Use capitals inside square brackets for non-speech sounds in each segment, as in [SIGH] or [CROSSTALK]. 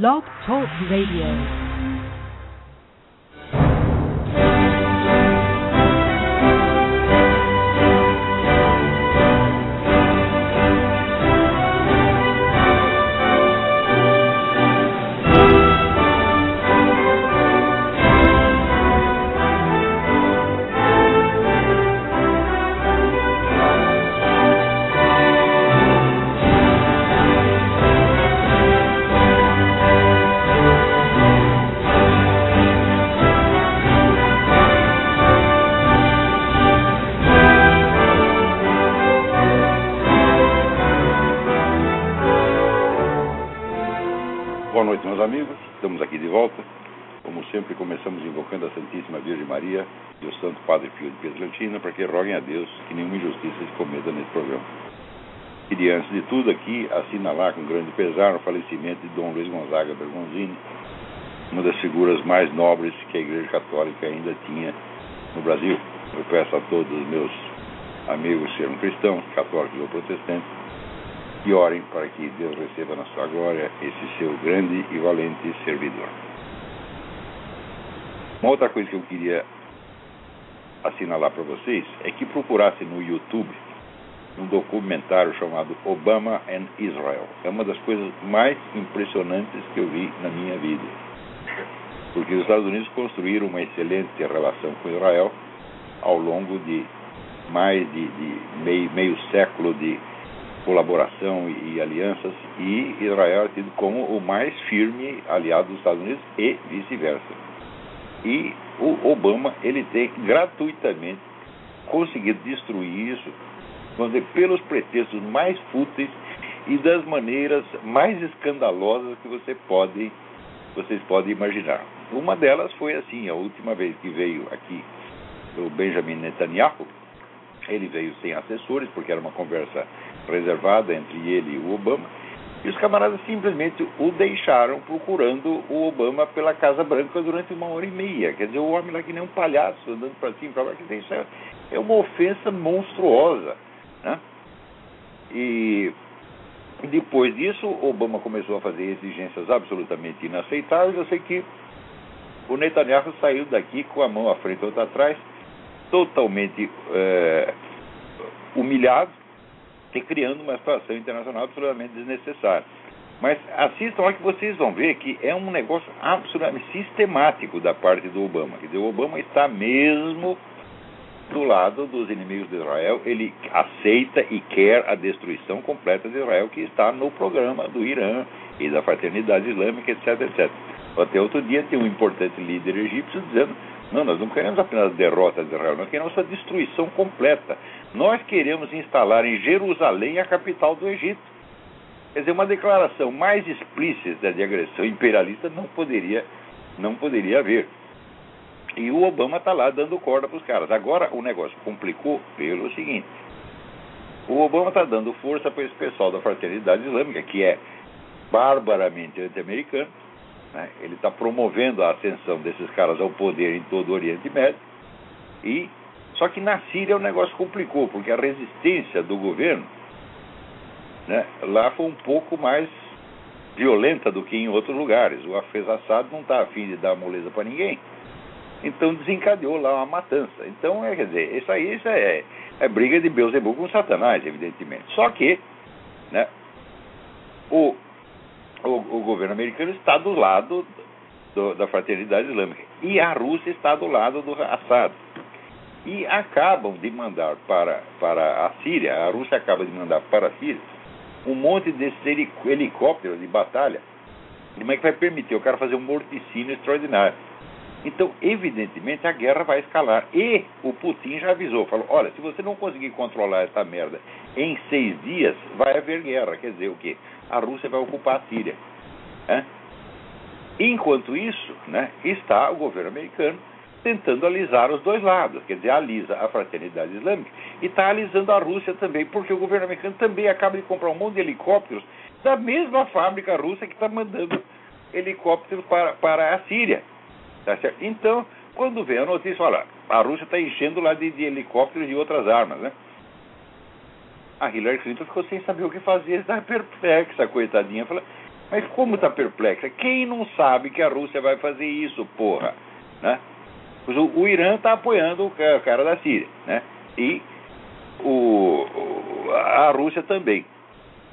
Blog Talk Radio. Para que roguem a Deus que nenhuma injustiça se cometa nesse programa. Queria, antes de tudo, aqui assinalar com grande pesar o falecimento de Dom Luiz Gonzaga Bergonzini, uma das figuras mais nobres que a Igreja Católica ainda tinha no Brasil. Eu peço a todos os meus amigos sejam cristãos, católicos ou protestantes, que orem para que Deus receba na sua glória esse seu grande e valente servidor. Uma outra coisa que eu queria assinalar para vocês é que procurasse no YouTube um documentário chamado Obama and Israel. É uma das coisas mais impressionantes que eu vi na minha vida. Porque os Estados Unidos construíram uma excelente relação com Israel ao longo de mais de, de meio, meio século de colaboração e, e alianças, e Israel é tido como o mais firme aliado dos Estados Unidos e vice-versa. E o Obama ele tem gratuitamente conseguido destruir isso dizer, pelos pretextos mais fúteis e das maneiras mais escandalosas que você pode, vocês podem imaginar. Uma delas foi assim, a última vez que veio aqui o Benjamin Netanyahu, ele veio sem assessores, porque era uma conversa reservada entre ele e o Obama, e os camaradas simplesmente o deixaram procurando o Obama pela Casa Branca durante uma hora e meia. Quer dizer, o homem lá que nem um palhaço andando para cima e para dizer, isso é, é uma ofensa monstruosa. Né? E depois disso, Obama começou a fazer exigências absolutamente inaceitáveis. Eu sei que o Netanyahu saiu daqui com a mão à frente e outra atrás, totalmente é, humilhado e criando uma situação internacional absolutamente desnecessária. Mas assistam lá que vocês vão ver que é um negócio absolutamente sistemático da parte do Obama. Quer dizer, o Obama está mesmo do lado dos inimigos de Israel, ele aceita e quer a destruição completa de Israel, que está no programa do Irã e da Fraternidade Islâmica, etc, etc. Até outro dia tem um importante líder egípcio dizendo não, nós não queremos apenas a derrota de Israel, nós queremos a destruição completa. Nós queremos instalar em Jerusalém a capital do Egito. Quer dizer, uma declaração mais explícita de agressão imperialista não poderia, não poderia haver. E o Obama está lá dando corda para os caras. Agora o negócio complicou pelo seguinte: o Obama está dando força para esse pessoal da fraternidade islâmica, que é barbaramente anti-americano, né? Ele está promovendo a ascensão desses caras ao poder em todo o Oriente Médio. E só que na Síria o negócio complicou, porque a resistência do governo né, lá foi um pouco mais violenta do que em outros lugares. O Hafez Assad não está afim de dar moleza para ninguém. Então desencadeou lá uma matança. Então, é, quer dizer, isso aí isso é, é briga de Beuzebu com Satanás, evidentemente. Só que né, o o, o governo americano está do lado do, da fraternidade islâmica e a Rússia está do lado do Assad. E acabam de mandar para, para a Síria, a Rússia acaba de mandar para a Síria um monte desses helicópteros de batalha. Como é que vai permitir o cara fazer um morticínio extraordinário? Então, evidentemente, a guerra vai escalar. E o Putin já avisou, falou, olha, se você não conseguir controlar essa merda em seis dias, vai haver guerra. Quer dizer, o quê? A Rússia vai ocupar a Síria. Enquanto isso, né, está o governo americano tentando alisar os dois lados, quer dizer, alisa a fraternidade islâmica e está alisando a Rússia também, porque o governo americano também acaba de comprar um monte de helicópteros da mesma fábrica russa que está mandando helicópteros para, para a Síria. Tá? Então, quando vem a notícia, olha, a Rússia está enchendo lá de, de, helicópteros e outras armas, né? A Hillary Clinton ficou sem saber o que fazer, estava perplexa, coitadinha. Falou, Mas como está perplexa? Quem não sabe que a Rússia vai fazer isso, porra? Né? O, o Irã está apoiando o cara da Síria, né? E o, a Rússia também.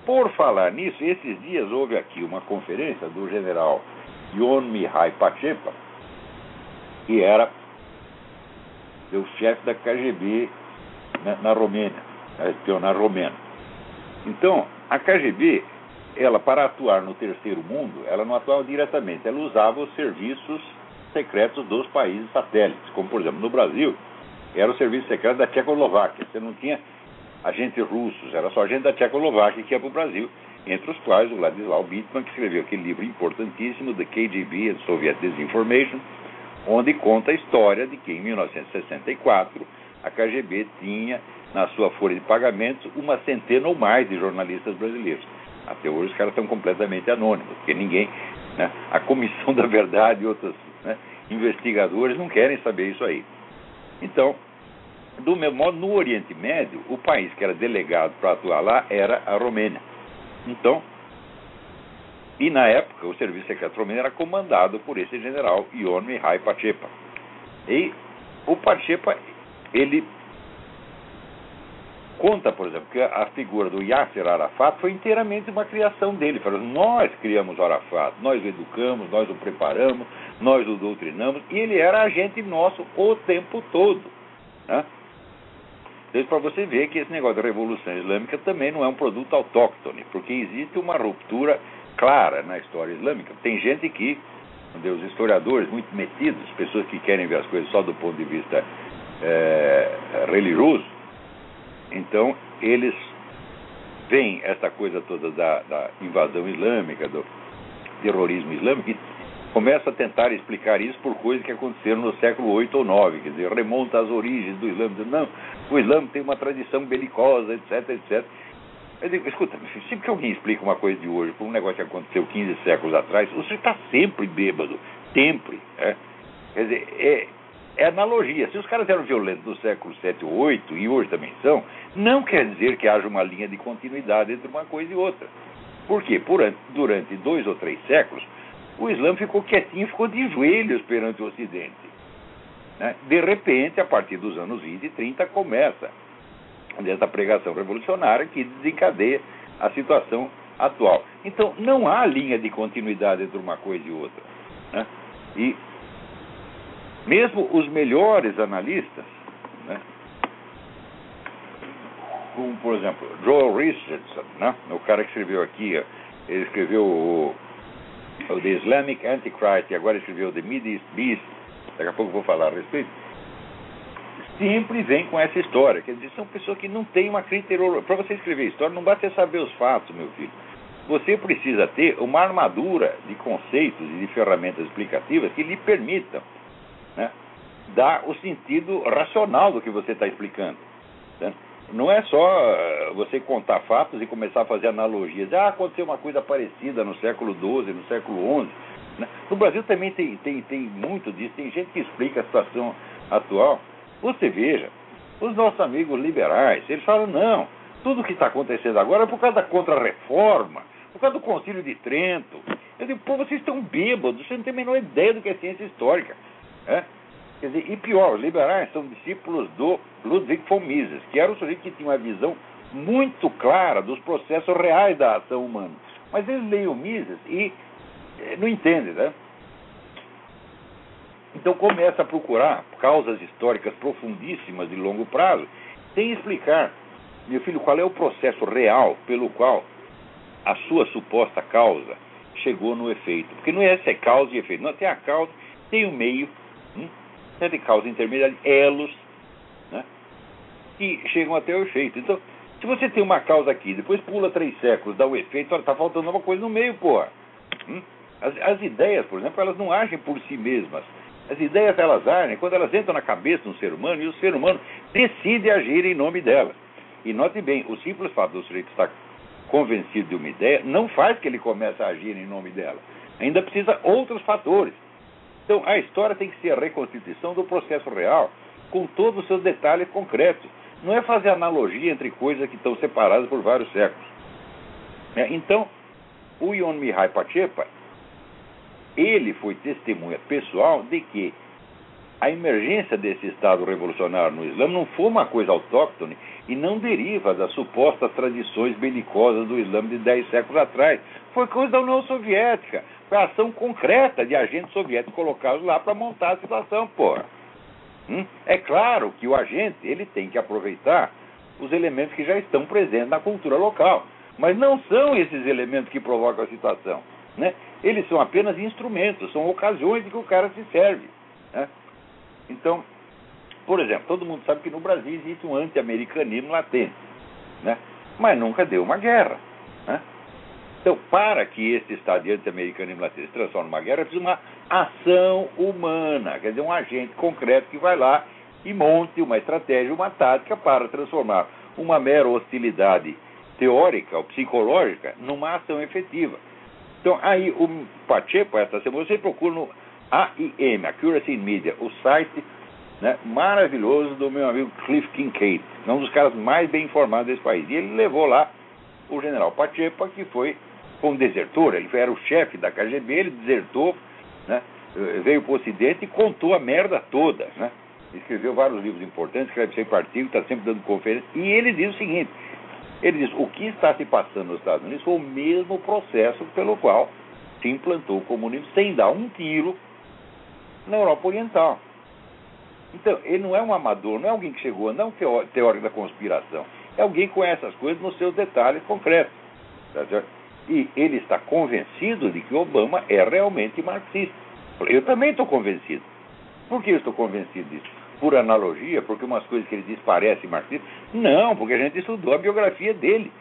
Por falar nisso, esses dias houve aqui uma conferência do general Yon Mihai Pachepa, que era o chefe da KGB na, na Romênia, na espionagem romena. Então, a KGB, ela para atuar no terceiro mundo, ela não atuava diretamente, ela usava os serviços secretos dos países satélites, como por exemplo no Brasil, era o serviço secreto da Tchecoslováquia. Você não tinha agentes russos, era só agente da Tchecoslováquia que ia para o Brasil, entre os quais o Ladislau Bittman, que escreveu aquele livro importantíssimo, The KGB and Soviet Disinformation, onde conta a história de que em 1964 a KGB tinha na sua folha de pagamentos uma centena ou mais de jornalistas brasileiros. Até hoje os caras estão completamente anônimos, porque ninguém, né, a Comissão da Verdade e outros né, investigadores não querem saber isso aí. Então, do mesmo modo, no Oriente Médio, o país que era delegado para atuar lá era a Romênia. Então, e na época, o serviço secreto romeno era comandado por esse general Ion Mihai Pachepa. E o Pachepa, ele conta, por exemplo, que a figura do Yasser Arafat foi inteiramente uma criação dele. Falou, nós criamos o Arafat, nós o educamos, nós o preparamos, nós o doutrinamos, e ele era agente nosso o tempo todo. Né? Então, para você ver que esse negócio da Revolução Islâmica também não é um produto autóctone, porque existe uma ruptura clara na história islâmica. Tem gente que, os historiadores muito metidos, pessoas que querem ver as coisas só do ponto de vista é, religioso, então eles veem essa coisa toda da, da invasão islâmica, do terrorismo islâmico, e começa a tentar explicar isso por coisas que aconteceram no século 8 ou 9, quer dizer, remonta às origens do Islã, não, o Islã tem uma tradição belicosa, etc, etc. Eu digo, escuta, sempre que alguém explica uma coisa de hoje por um negócio que aconteceu 15 séculos atrás, você está sempre bêbado, sempre. É? Quer dizer, é, é analogia. Se os caras eram violentos no século 7 ou 8, e hoje também são, não quer dizer que haja uma linha de continuidade entre uma coisa e outra. Por quê? Por, durante dois ou três séculos, o Islã ficou quietinho, ficou de joelhos perante o Ocidente. Né? De repente, a partir dos anos 20 e 30, começa dessa pregação revolucionária que desencadeia a situação atual. Então, não há linha de continuidade entre uma coisa e outra. Né? E mesmo os melhores analistas, né? como por exemplo Joel Richardson, né? o cara que escreveu aqui, ele escreveu o o The Islamic Antichrist, e agora escreveu The Middle East Beast, daqui a pouco vou falar a respeito, sempre vem com essa história. Quer dizer, são pessoas que não têm uma criteriologia. Para você escrever história, não basta saber os fatos, meu filho. Você precisa ter uma armadura de conceitos e de ferramentas explicativas que lhe permitam né, dar o sentido racional do que você está explicando. Né? não é só eh, você contar fatos e começar a fazer analogias. Ah, aconteceu uma coisa parecida no século XII, no século XI. Né? No Brasil também tem, tem, tem muito disso. Tem gente que explica a situação atual. Você veja, os nossos amigos liberais, eles falam, não, tudo que está acontecendo agora é por causa da contra-reforma, por causa do Concílio de Trento. Eu digo, pô, vocês estão bêbados, vocês não têm a menor ideia do que é ciência histórica. É? Quer dizer, e pior, os liberais são discípulos do Ludwig von Mises, que era um sujeito que tinha uma visão muito clara dos processos reais da ação humana. Mas eles leem o Mises e eh, não entendem, né? Então começa a procurar causas históricas profundíssimas de longo prazo, sem explicar, meu filho, qual é o processo real pelo qual a sua suposta causa chegou no efeito. Porque não é se é causa e efeito, não tem a causa, tem o meio, hum? De causa intermediária, elos, né, que chegam até o efeito. Então, se você tem uma causa aqui, depois pula três séculos, dá o efeito, está faltando uma coisa no meio, porra. Hum? As, as, ideias, por exemplo, elas não agem por si mesmas. As ideias, elas agem quando elas entram na cabeça de um ser humano e o ser humano decide agir em nome delas. E note bem, o simples fato do sujeito estar convencido de uma ideia não faz que ele comece a agir em nome dela. Ainda precisa outros fatores. Então, a história tem que ser a reconstituição do processo real, com todos os seus detalhes concretos. Não é fazer analogia entre coisas que estão separadas por vários séculos. É, então, o Yon Mihai Pachepa, ele foi testemunha pessoal de que a emergência desse Estado revolucionário no Islã não foi uma coisa autóctone e não deriva das supostas tradições belicosas do Islã de dez séculos atrás. Foi coisa da União Soviética. Foi ação concreta de agentes soviéticos colocados lá para montar a situação, porra. Hum? É claro que o agente ele tem que aproveitar os elementos que já estão presentes na cultura local. Mas não são esses elementos que provocam a situação. Né? Eles são apenas instrumentos, são ocasiões de que o cara se serve. Né? Então, por exemplo, todo mundo sabe que no Brasil existe um anti-americanismo latente, né? mas nunca deu uma guerra. Então, para que esse estado de anti-americanismo latente se transforme numa guerra, preciso uma ação humana, quer dizer, um agente concreto que vai lá e monte uma estratégia, uma tática para transformar uma mera hostilidade teórica ou psicológica numa ação efetiva. Então, aí o Pacheco, essa semana, você procura no AIM, Accuracy in Media, o site né, maravilhoso do meu amigo Cliff Kincaid, um dos caras mais bem informados desse país. E ele levou lá o general Pachepa, que foi como desertor, ele era o chefe da KGB, ele desertou, né, veio para o Ocidente e contou a merda toda. Né? Escreveu vários livros importantes, escreve sempre artigo, está sempre dando conferência. E ele diz o seguinte: ele diz: o que está se passando nos Estados Unidos foi o mesmo processo pelo qual se implantou o comunismo sem dar um tiro na Europa Oriental. Então, ele não é um amador, não é alguém que chegou, não é um teórico da conspiração. É alguém que conhece as coisas nos seus detalhes concretos. Tá e ele está convencido de que Obama é realmente marxista. Eu também estou convencido. Por que eu estou convencido disso? Por analogia, porque umas coisas que ele diz parecem marxistas? Não, porque a gente estudou a biografia dele.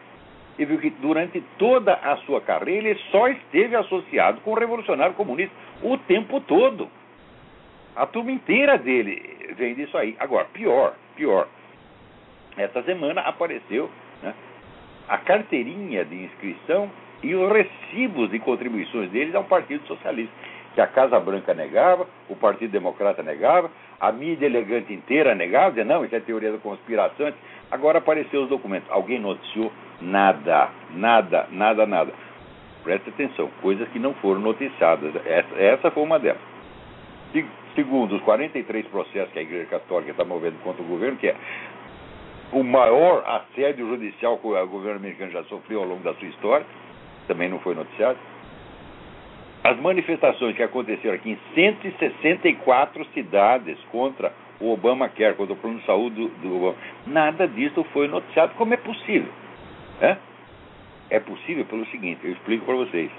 E viu que durante toda a sua carreira ele só esteve associado com o revolucionário comunista o tempo todo. A turma inteira dele vem disso aí. Agora, pior, pior. Essa semana apareceu né, a carteirinha de inscrição e os recibos de contribuições deles ao Partido Socialista, que a Casa Branca negava, o Partido Democrata negava, a mídia elegante inteira negava, dizia, não, isso é teoria da conspiração. Agora apareceu os documentos. Alguém noticiou? Nada, nada, nada, nada. Preste atenção, coisas que não foram noticiadas. Essa, essa foi uma delas. Segundo os 43 processos que a Igreja Católica está movendo contra o governo, que é o maior assédio judicial que o governo americano já sofreu ao longo da sua história, também não foi noticiado. As manifestações que aconteceram aqui em 164 cidades contra o Obamacare, contra o plano de saúde do, Obama, nada disso foi noticiado. Como é possível? É, é possível pelo seguinte, eu explico para vocês.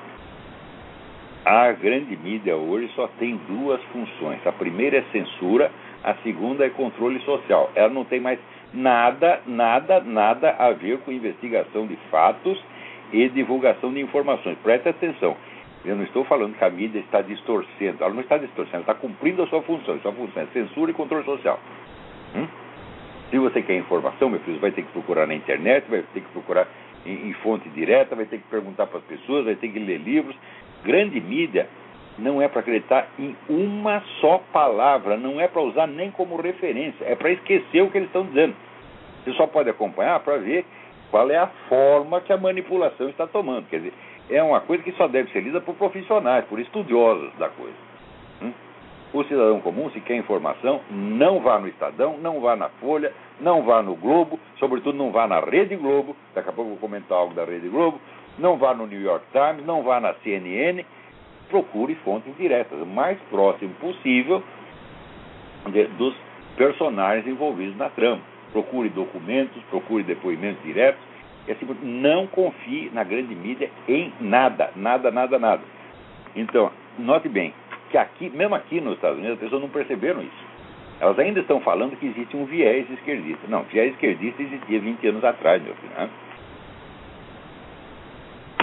A grande mídia hoje só tem duas funções. A primeira é censura, a segunda é controle social. Ela não tem mais nada, nada, nada a ver com investigação de fatos e divulgação de informações. Preste atenção. Eu não estou falando que a mídia está distorcendo. Ela não está distorcendo, ela está cumprindo a sua função. A sua função é censura e controle social. Hum? Se você quer informação, meu filho, vai ter que procurar na internet, vai ter que procurar em, em fonte direta, vai ter que perguntar para as pessoas, vai ter que ler livros, grande mídia não é para acreditar em uma só palavra, não é para usar nem como referência, é para esquecer o que eles estão dizendo. Você só pode acompanhar para ver qual é a forma que a manipulação está tomando. Quer dizer, é uma coisa que só deve ser lida por profissionais, por estudiosos da coisa. Hum? O cidadão comum, se quer informação, não vá no Estadão, não vá na Folha, não vá no Globo, sobretudo não vá na Rede Globo, daqui a pouco eu vou comentar algo da Rede Globo, não vá no New York Times, não vá na CNN, procure fontes diretas, o mais próximo possível dos personagens envolvidos na trama. Procure documentos, procure depoimentos diretos, e assim, não confie na grande mídia em nada, nada, nada, nada. Então, note bem que aqui, mesmo aqui nos Estados Unidos, as pessoas não perceberam isso. Elas ainda estão falando que existe um viés esquerdista. Não, viés esquerdista existia 20 anos atrás, meu filho. Né?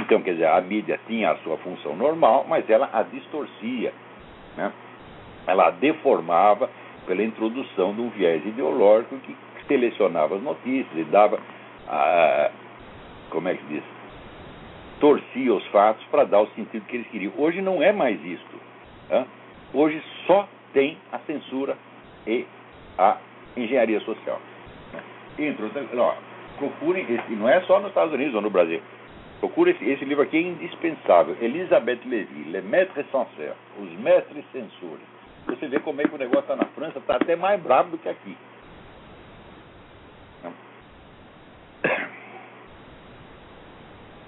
Então, quer dizer, a mídia tinha a sua função normal, mas ela a distorcia. Né? Ela a deformava pela introdução de um viés ideológico que selecionava as notícias e dava, a, como é que diz, torcia os fatos para dar o sentido que eles queriam. Hoje não é mais isto. Né? Hoje só tem a censura e a engenharia social. Né? Entre outras, procurem, e não é só nos Estados Unidos ou no Brasil. Procura esse, esse livro aqui, é indispensável. Elizabeth Levy, Le Maître Censeur, Os Mestres Censores. Você vê como é que o negócio está na França, está até mais bravo do que aqui.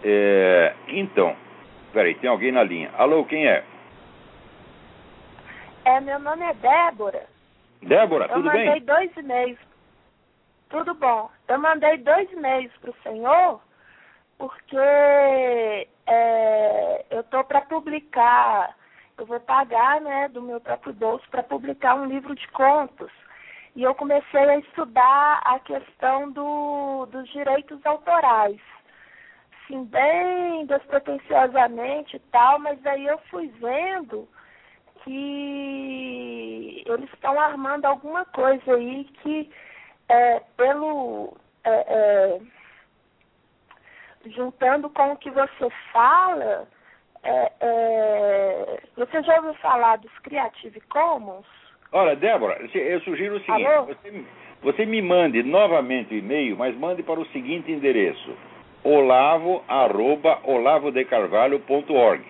É, então, peraí, tem alguém na linha. Alô, quem é? É, meu nome é Débora. Débora, Eu tudo mandei bem? dois e-mails. Tudo bom. Eu mandei dois e-mails para o senhor porque é, eu estou para publicar, eu vou pagar né, do meu próprio bolso para publicar um livro de contos. E eu comecei a estudar a questão do, dos direitos autorais. Assim, bem despretensiosamente e tal, mas aí eu fui vendo que eles estão armando alguma coisa aí que é, pelo é, é, juntando com o que você fala, é, é, você já ouviu falar dos Creative Commons? Olha, Débora, eu sugiro o seguinte: você, você me mande novamente o e-mail, mas mande para o seguinte endereço: olavo arroba olavodecarvalho.org.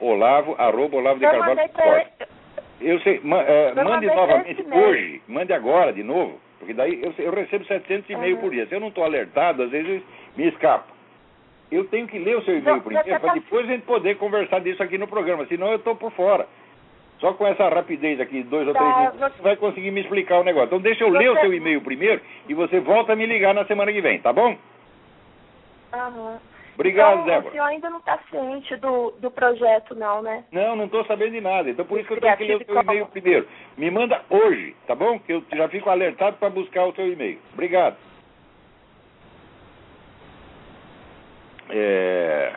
Olavo arroba olavodecarvalho.org. Eu sei, ma- é, Eu mande novamente hoje, mande agora de novo, porque daí eu, eu recebo 700 e-mails Uhum. por dia. Se eu não estou alertado, às vezes me escapa. Eu tenho que ler o seu e-mail Você primeiro, tá- para depois a gente poder conversar disso aqui no programa, senão eu estou por fora. Só com essa rapidez aqui, dois ou Tá, três minutos, você- você vai conseguir me explicar o negócio. Então deixa eu ler o Você- seu e-mail primeiro e você volta a me ligar na semana que vem, tá bom? Aham. Obrigado, então, O Débora. senhor ainda não está ciente do, do projeto, não, né? Não, não estou sabendo de nada. Então por isso que eu tenho que ler o seu e-mail primeiro. Me manda hoje, tá bom? Que eu já fico alertado para buscar o seu e-mail. Obrigado. É...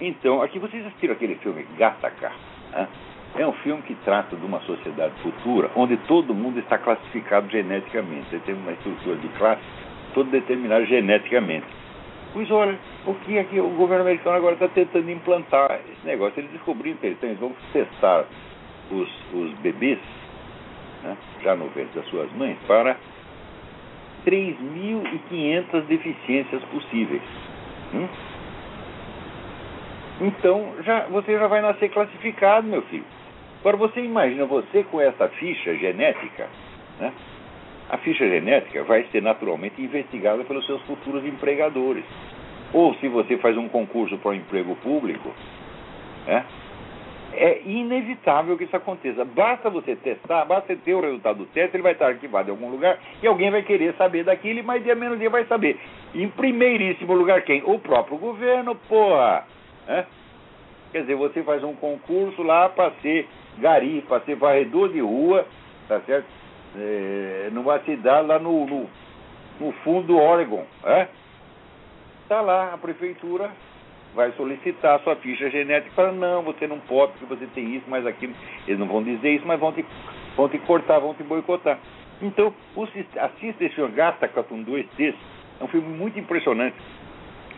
Então, aqui vocês assistiram aquele filme Gattaca? né? É um filme que trata de uma sociedade futura onde todo mundo está classificado geneticamente. Você tem uma estrutura de classe toda determinada geneticamente. Pois olha, o que aqui o governo americano agora está tentando implantar esse negócio. Eles descobriram que eles, têm- eles vão testar os, os bebês, né, já no ventre das suas mães, para 3.500 deficiências possíveis. Hum? Então, já, você já vai nascer classificado, meu filho. Agora, você imagina você com essa ficha genética, né? A ficha genética vai ser naturalmente investigada pelos seus futuros empregadores. Ou se você faz um concurso para um emprego público, né? é inevitável que isso aconteça. Basta você testar, basta você ter o resultado do teste, ele vai estar arquivado em algum lugar e alguém vai querer saber daquilo mais dia menos dia vai saber. Em primeiríssimo lugar, quem? O próprio governo, porra! né? Quer dizer, você faz um concurso lá para ser gari, para ser varredor de rua, tá certo? É, numa cidade lá no, no, no fundo do Oregon, né? Tá lá, a prefeitura vai solicitar a sua ficha genética e fala, não, você não pode, porque você tem isso, mas aquilo. Eles não vão dizer isso, mas vão te, vão te cortar, vão te boicotar. Então, assista esse filme Gataca com dois T's, é um filme muito impressionante.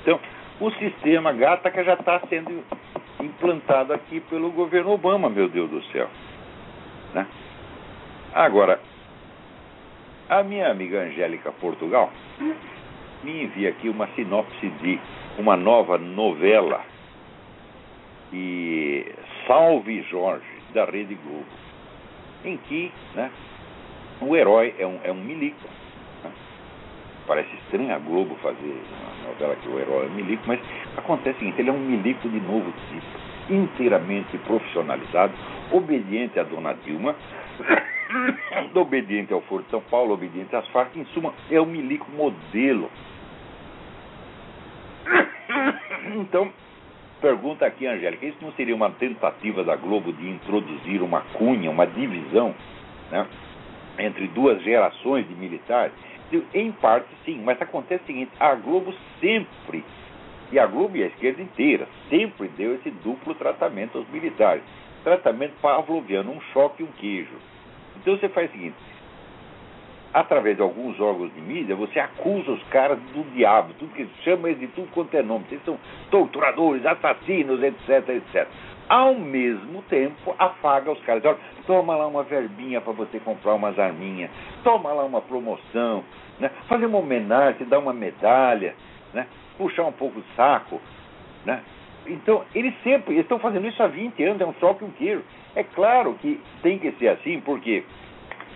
Então, o sistema Gataca já está sendo implantado aqui pelo governo Obama, meu Deus do céu. Né? Agora, a minha amiga Angélica Portugal me envia aqui uma sinopse de uma nova novela e Salve Jorge, da Rede Globo, em que né, o herói é um, é um milico. né? Parece estranho a Globo fazer uma novela que o herói é um milico, mas acontece o seguinte, ele é um milico de novo tipo, inteiramente profissionalizado, obediente à dona Dilma, [COUGHS] obediente ao Foro de São Paulo, obediente às Farc, em suma, é um milico modelo. [COUGHS] Então, pergunta aqui, Angélica, isso não seria uma tentativa da Globo de introduzir uma cunha, uma divisão, né, entre duas gerações de militares? Em parte, sim, mas acontece o seguinte, a Globo sempre, e a Globo e a esquerda inteira, sempre deu esse duplo tratamento aos militares. Tratamento pavloviano, um choque e um queijo. Então você faz o seguinte, através de alguns órgãos de mídia, você acusa os caras do diabo, tudo que chama eles de tudo quanto é nome. Eles são torturadores, assassinos, etc, etc. Ao mesmo tempo, afaga os caras. Olha, toma lá uma verbinha para você comprar umas arminhas, toma lá uma promoção, né? fazer uma homenagem, dá uma medalha, né? puxar um pouco o saco, né? Então, eles sempre estão fazendo isso há 20 anos, é um choque um queijo. É claro que tem que ser assim, porque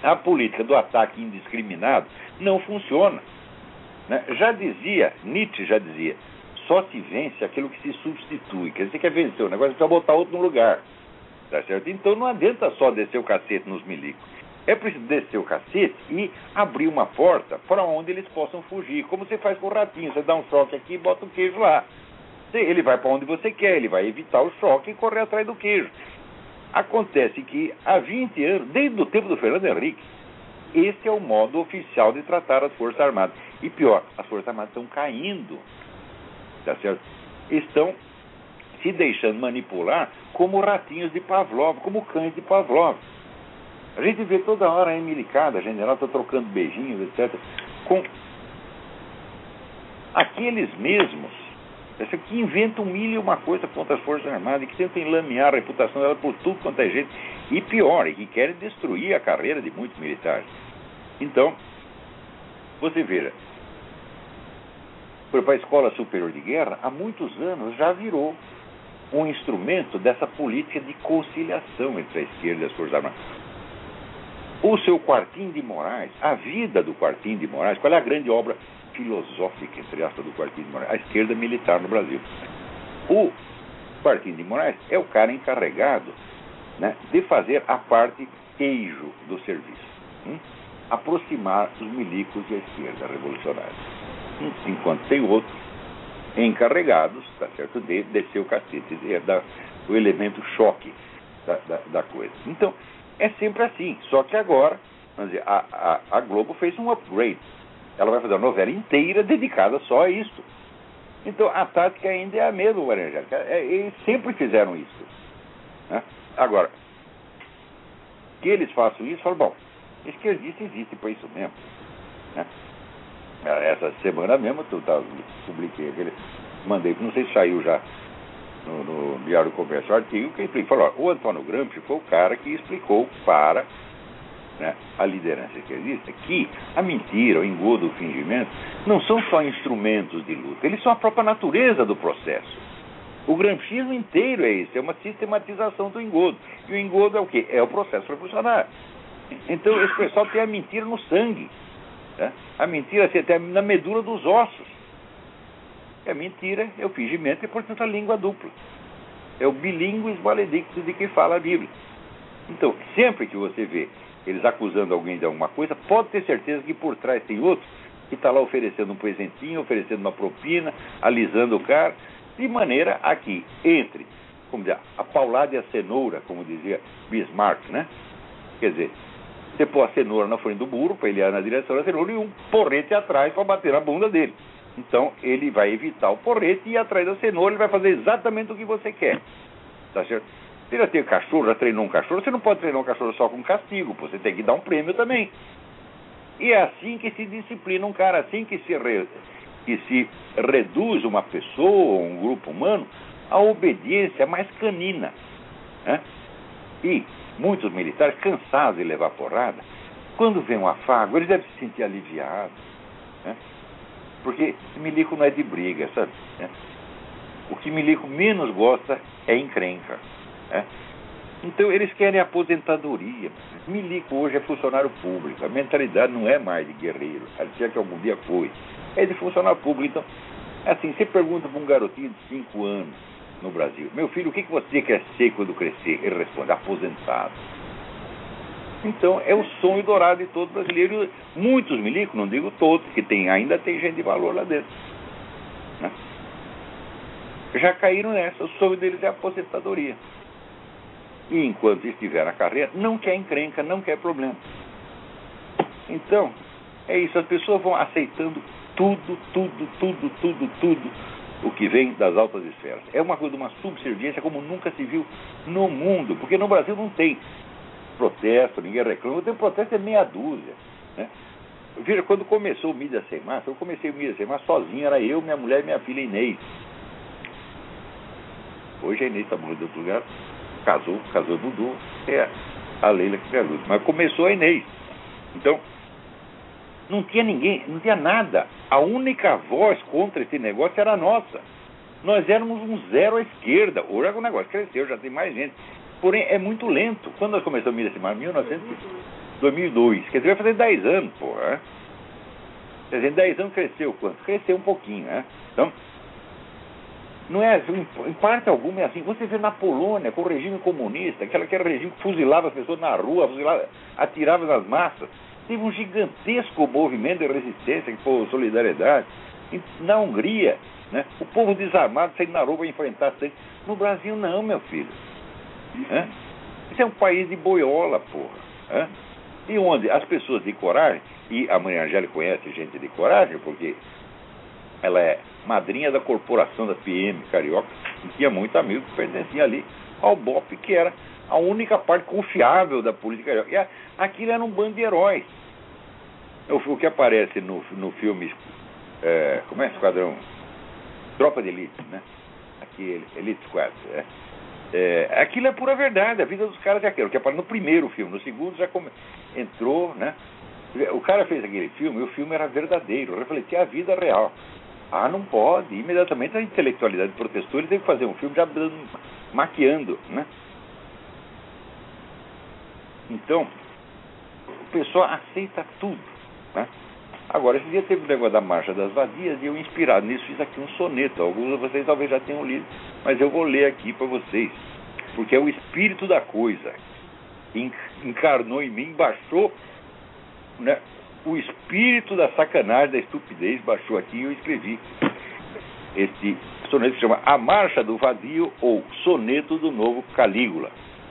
a política do ataque indiscriminado não funciona. Né? Já dizia, Nietzsche já dizia, só se vence aquilo que se substitui. Quer dizer, quer vencer o negócio, precisa botar outro no lugar. Tá certo? Então não adianta só descer o cacete nos milicos. É preciso descer o cacete e abrir uma porta para onde eles possam fugir. Como você faz com o ratinho, você dá um choque aqui e bota o queijo lá. Ele vai para onde você quer, ele vai evitar o choque e correr atrás do queijo. Acontece que há 20 anos, desde o tempo do Fernando Henrique, esse é o modo oficial de tratar as Forças Armadas. E pior, as Forças Armadas estão caindo. Tá certo? Estão se deixando manipular como ratinhos de Pavlov, como cães de Pavlov. A gente vê toda hora a Emilicada, a general está trocando beijinhos, etc., com aqueles mesmos que inventam mil e uma coisa contra as Forças Armadas que tentam enlamear a reputação dela por tudo quanto é jeito. E pior, que querem destruir a carreira de muitos militares. Então, você veja, para a Escola Superior de Guerra, há muitos anos já virou um instrumento dessa política de conciliação entre a esquerda e as Forças Armadas. O seu Quartinho de Moraes, a vida do Quartinho de Moraes, qual é a grande obra filosófica, entre aspas, do Quartinho de Moraes? A esquerda militar no Brasil. O Quartinho de Moraes é o cara encarregado né, de fazer a parte queijo do serviço. Hum? Aproximar os milicos e a esquerda revolucionária. Hum? Enquanto tem outros encarregados, tá certo, de descer o cacete, é da, o elemento choque da, da, da, coisa. Então, é sempre assim, só que agora, dizer, a, a, a Globo fez um upgrade. Ela vai fazer uma novela inteira dedicada só a isso. Então, a tática ainda é a mesma, Maria Angélica. É, eles sempre fizeram isso. Né? Agora, que eles façam isso, falam, bom, esquerdista existe para isso mesmo. Né? Essa semana mesmo, eu tava, publiquei aquele, mandei, não sei se saiu já no, no Diário do Comércio, o artigo que ele falou, ó, o Antônio Gramsci foi o cara que explicou para né, a liderança esquerdista que a mentira, o engodo, o fingimento não são só instrumentos de luta, eles são a própria natureza do processo. O gramscismo inteiro é isso, é uma sistematização do engodo. E o engodo é o quê? É o processo revolucionário. Então, esse pessoal tem a mentira no sangue. Né? A mentira assim, até na medula dos ossos. É a mentira, é o fingimento e, portanto, a língua dupla. É o bilíngue valedictus de que fala a Bíblia. Então, sempre que você vê eles acusando alguém de alguma coisa, pode ter certeza que por trás tem outro que está lá oferecendo um presentinho, oferecendo uma propina, alisando o cara, de maneira a que entre, como dizer, a paulada e a cenoura, como dizia Bismarck, né? Quer dizer, você pôr a cenoura na frente do muro para ele ir na direção da cenoura e um porrete atrás para bater na bunda dele. Então ele vai evitar o porrete e atrás da cenoura, ele vai fazer exatamente o que você quer. Tá certo? Você já tem cachorro, já treinou um cachorro, você não pode treinar um cachorro só com castigo, você tem que dar um prêmio também. E é assim que se disciplina um cara, assim que se, re, que se reduz uma pessoa, um grupo humano, à obediência mais canina. Né? E muitos militares, cansados de levar porrada, quando vem um afago, eles devem se sentir aliviados. Né? Porque milico não é de briga, sabe? Né? O que milico menos gosta é encrenca. Né? Então eles querem aposentadoria. Milico hoje é funcionário público. A mentalidade não é mais de guerreiro, dizer que algum dia foi. É de funcionário público. Então, assim, você pergunta para um garotinho de 5 anos no Brasil, meu filho, o que você quer ser quando crescer? Ele responde, aposentado. Então é o sonho dourado de todo brasileiro. Muitos milicos, não digo todos, que tem, ainda tem gente de valor lá dentro. Né? Já caíram nessa. O sonho deles é aposentadoria e enquanto estiver na carreira, não quer encrenca, não quer problema. Então, é isso, as pessoas vão aceitando tudo, tudo, tudo, tudo, tudo o que vem das altas esferas. É uma coisa, uma subserviência como nunca se viu no mundo, porque no Brasil não tem protesto, ninguém reclama, tem protesto é meia dúzia. Né? Veja, quando começou o Mídia Sem Massa, eu comecei o Mídia Sem Massa sozinho, era eu, minha mulher e minha filha Inês. Hoje a Inês está morando em outro lugar, casou, casou Dudu, é a Leila que luz. Mas começou a Inês. Então, Não tinha ninguém, não tinha nada. A única voz contra esse negócio era a nossa. Nós éramos um zero à esquerda. Hoje o negócio cresceu, já tem mais gente. Porém, é muito lento. Quando nós começamos a em 1902, quer dizer, vai fazer 10 anos, porra. Né? Quer dizer, em 10 anos cresceu quanto? Cresceu um pouquinho, né? Então, não é assim, em parte alguma é assim. Você vê na Polônia, com o regime comunista, aquela que era regime que fuzilava as pessoas na rua, fuzilava, atirava nas massas. Teve um gigantesco movimento de resistência, que foi solidariedade. Na Hungria, né, o povo desarmado saindo na rua para enfrentar sangue. No Brasil, não, meu filho. Isso é um país de boiola, porra. E onde as pessoas de coragem, e a Maria Angélica conhece gente de coragem, porque ela é madrinha da corporação da PM Carioca, e tinha muito amigo que pertencia ali ao BOP, que era a única parte confiável da política carioca. E a, aquilo era um bando de heróis. O, o que aparece no, no filme, é, como é Esquadrão? Tropa de Elite, né? Aqui, Elite Squad. É. É, aquilo é pura verdade, a vida dos caras é aquilo, que aparece no primeiro filme, no segundo já come, entrou, né? O cara fez aquele filme e o filme era verdadeiro, refletia a vida real. Ah, não pode. Imediatamente a intelectualidade protestou, ele teve que fazer um filme já maquiando, né? Então, o pessoal aceita tudo, né? Agora, esse dia teve o negócio da Marcha das Vadias e eu, inspirado nisso, fiz aqui um soneto. Alguns de vocês talvez já tenham lido, mas eu vou ler aqui para vocês, porque é o espírito da coisa. Encarnou em mim, baixou né, o espírito da sacanagem, da estupidez baixou aqui e eu escrevi este soneto que se chama A Marcha do Vadio ou Soneto do Novo Calígula,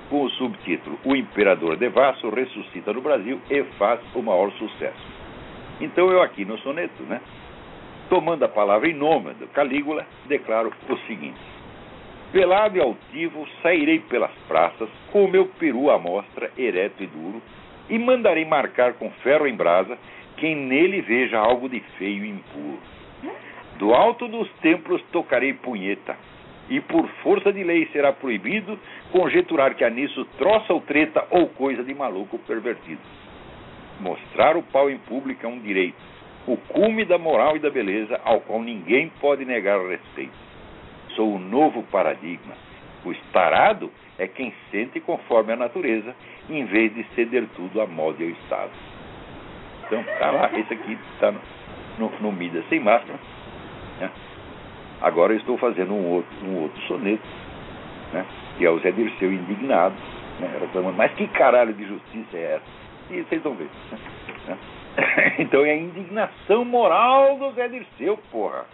com o subtítulo O Imperador Devasso ressuscita no Brasil e faz o maior sucesso. Então eu aqui no soneto, né, tomando a palavra em nome do Calígula, declaro o seguinte: Velado e altivo sairei pelas praças com o meu peru à mostra, ereto e duro, e mandarei marcar com ferro em brasa quem nele veja algo de feio e impuro. Do alto dos templos tocarei punheta, e por força de lei será proibido conjeturar que há nisso troça ou treta ou coisa de maluco pervertido. Mostrar o pau em público é um direito, o cume da moral e da beleza ao qual ninguém pode negar respeito. Sou o novo paradigma. O estarado é quem sente conforme a natureza, em vez de ceder tudo à moda e ao Estado. Então, tá lá, esse aqui está no, no, no Mida sem máscara. Né? Agora eu estou fazendo um outro, um outro soneto, né? que é o Zé Dirceu indignado, né? reclamando, mas que caralho de justiça é essa? E vocês vão ver. Né? [LAUGHS] Então é a indignação moral do Zé Dirceu, porra.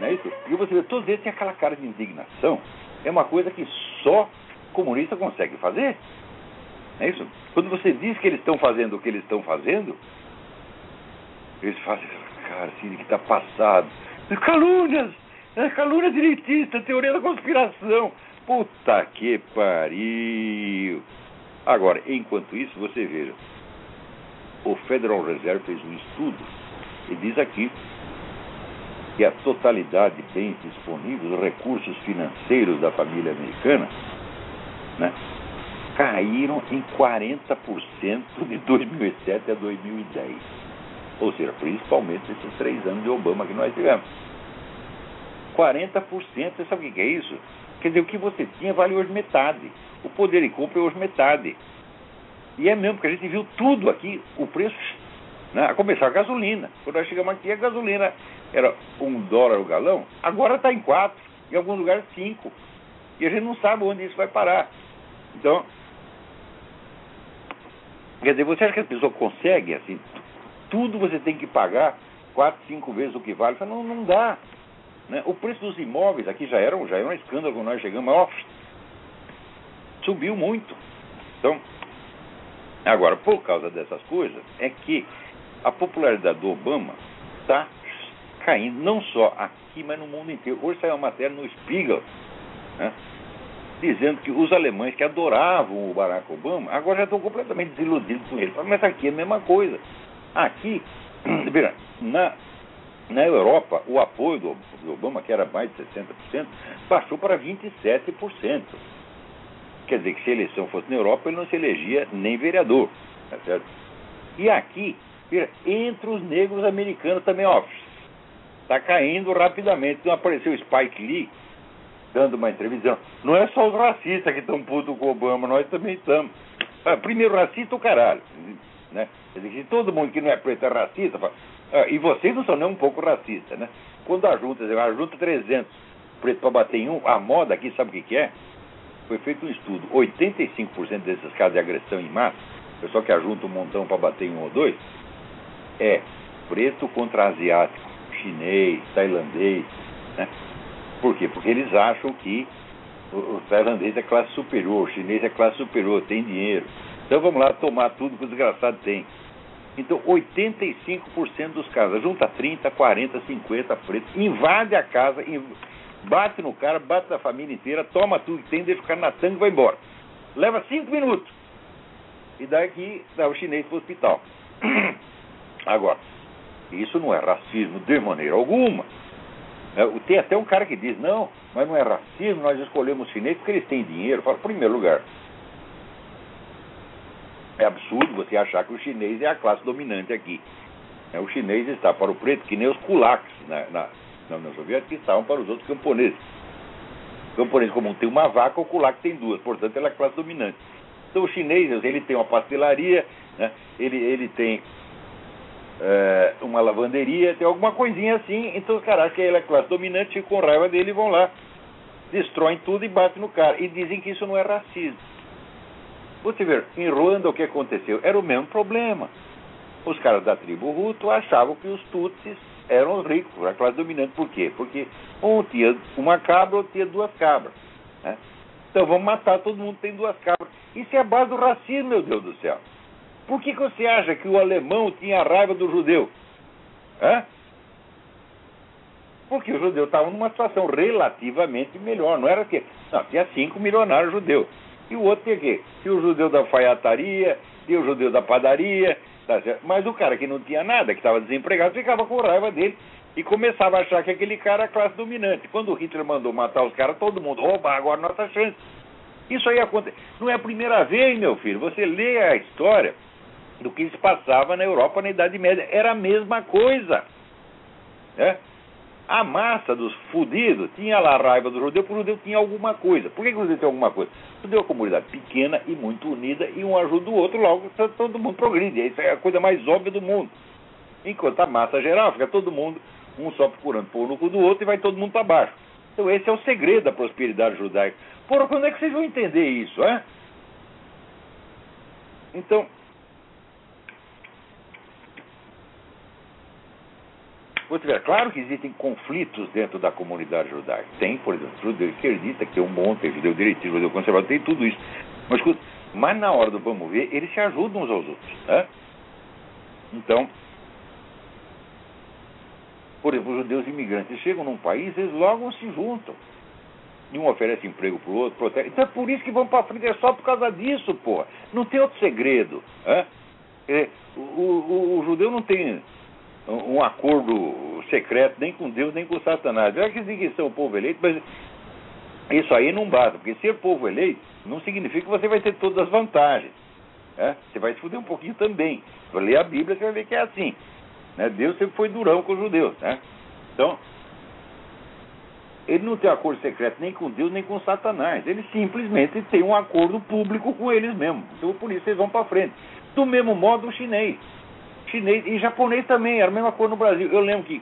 Não é isso? E você vê, todos eles têm aquela cara de indignação é uma coisa que só comunista consegue fazer. É isso? Quando você diz que eles estão fazendo o que eles estão fazendo, eles fazem, cara, assim, que está passado. Calúnias! É calúnia direitista, teoria da conspiração. Puta que pariu! Agora, enquanto isso, você veja, o Federal Reserve fez um estudo e diz aqui que a totalidade de bens disponíveis, os recursos financeiros da família americana, né, caíram em 40% de 2007 a 2010. Ou seja, principalmente esses três anos de Obama que nós tivemos. 40%, você sabe o que é isso? Quer dizer, o que você tinha vale hoje metade. O poder de compra é hoje metade. E é mesmo, porque a gente viu tudo aqui, o preço, né, a começar a gasolina. Quando nós chegamos aqui, a gasolina era um dólar o galão, agora está em quatro, em alguns lugares cinco. E a gente não sabe onde isso vai parar. Então, quer dizer, você acha que a pessoa consegue, assim, tudo você tem que pagar quatro, cinco vezes o que vale? Não, não dá. Né? O preço dos imóveis aqui já era, já era um escândalo quando nós chegamos, ó, subiu muito. Então, agora, por causa dessas coisas, é que a popularidade do Obama está caindo, não só aqui, mas no mundo inteiro. Hoje saiu uma matéria no Spiegel, né, dizendo que os alemães que adoravam o Barack Obama agora já estão completamente desiludidos com ele. Mas aqui é a mesma coisa. Aqui, [CLEARS THROAT] na, na Europa, o apoio do, Obama, que era mais de 60%, baixou para 27%. Quer dizer que se a eleição fosse na Europa, ele não se elegia nem vereador. Tá certo? E aqui, Entre os negros americanos também, ó, está caindo rapidamente. Não apareceu Spike Lee dando uma entrevista. Não é só os racistas que estão putos com o Obama, nós também estamos. Ah, primeiro racista o caralho. Né? Todo mundo que não é preto é racista, fala, ah, e vocês não são nem um pouco racistas, né? Quando a junta, a junta 300 preto para bater em um, a moda aqui, sabe o que, que é? Foi feito um estudo. 85% desses casos de agressão em massa, pessoal que ajunta um montão para bater em um ou dois, é preto contra asiático, chinês, tailandês, né? Por quê? Porque eles acham que o, tailandês é classe superior, o chinês é classe superior, tem dinheiro. Então vamos lá tomar tudo que o desgraçado tem. Então, 85% dos casos, junta 30, 40, 50 pretos, invade a casa, bate no cara, bate na família inteira, toma tudo que tem, deixa o cara na tanga e vai embora. Leva cinco minutos. E daqui dá o chinês para o hospital. [CLEARS THROAT] Agora, isso não é racismo de maneira alguma. É, tem até um cara que diz, não, mas não é racismo, nós escolhemos os chineses porque eles têm dinheiro. Fala, primeiro lugar, é absurdo você achar que o chinês é a classe dominante aqui. É, o chinês está para o preto que nem os kulaks na, na, na União Soviética estavam para os outros camponeses. O camponês comum tem uma vaca, o kulak tem duas, portanto ela é a classe dominante. Então o chinês, ele tem uma pastelaria, né? ele, ele tem é, uma lavanderia, tem alguma coisinha assim, então que ele é classe dominante, ficam com raiva dele e vão lá, destroem tudo e batem no cara. E dizem que isso não é racismo. Você vê, em Ruanda o que aconteceu? Era o mesmo problema. Os caras da tribo Hutu achavam que os Tutsis eram os ricos, a classe dominante. Por quê? Porque um tinha uma cabra, outro tinha duas cabras. Né? Então vamos matar todo mundo tem duas cabras. Isso é a base do racismo, meu Deus do céu. Por que, que você acha que o alemão tinha raiva do judeu? Hã? Porque o judeu estava numa situação relativamente melhor. Não era que. Não, tinha cinco milionários judeus. E o outro tinha quê? Tinha o judeu da alfaiataria, tinha o judeu da padaria, tá mas o cara que não tinha nada, que estava desempregado, ficava com raiva dele e começava a achar que aquele cara era a classe dominante. Quando o Hitler mandou matar os caras, todo mundo, opa, agora nossa chance. Isso aí acontece. Não é a primeira vez, meu filho. Você lê a história do que se passava na Europa na Idade Média. Era a mesma coisa. Né? A massa dos fudidos tinha lá raiva do judeu, porque o judeu tinha alguma coisa. Por que, que o judeu tem alguma coisa? O judeu é uma comunidade pequena e muito unida, e um ajuda o outro, logo todo mundo progride. Isso é a coisa mais óbvia do mundo. Enquanto a massa geral fica todo mundo, um só procurando pôr no cu do outro, e vai todo mundo para baixo. Então esse é o segredo da prosperidade judaica. Porra, quando é que vocês vão entender isso, é? Então, Claro que existem conflitos dentro da comunidade judaica. Tem, por exemplo, judeu esquerdista, que tem um monte, tem judeu direitista, judeu conservador, tem tudo isso. Mas, mas na hora do vamos ver, eles se ajudam uns aos outros. Né? Então, por exemplo, os judeus imigrantes chegam num país, eles logo se juntam. E um oferece emprego para o outro, protege. Então é por isso que vão para frente, é só por causa disso, porra. Não tem outro segredo. Né? É, o, o, o judeu não tem um acordo secreto nem com Deus nem com Satanás. É que dizem que são o povo eleito, mas isso aí não basta, porque ser povo eleito não significa que você vai ter todas as vantagens. Né? Você vai se fuder um pouquinho também. Vai ler a Bíblia, você vai ver que é assim. Né? Deus sempre foi durão com os judeus. Né? Então, ele não tem acordo secreto nem com Deus nem com Satanás. Ele simplesmente tem um acordo público com eles mesmos. Então, por isso, eles vão para frente. Do mesmo modo, o chinês chinês e japonês também, era a mesma coisa no Brasil. Eu lembro que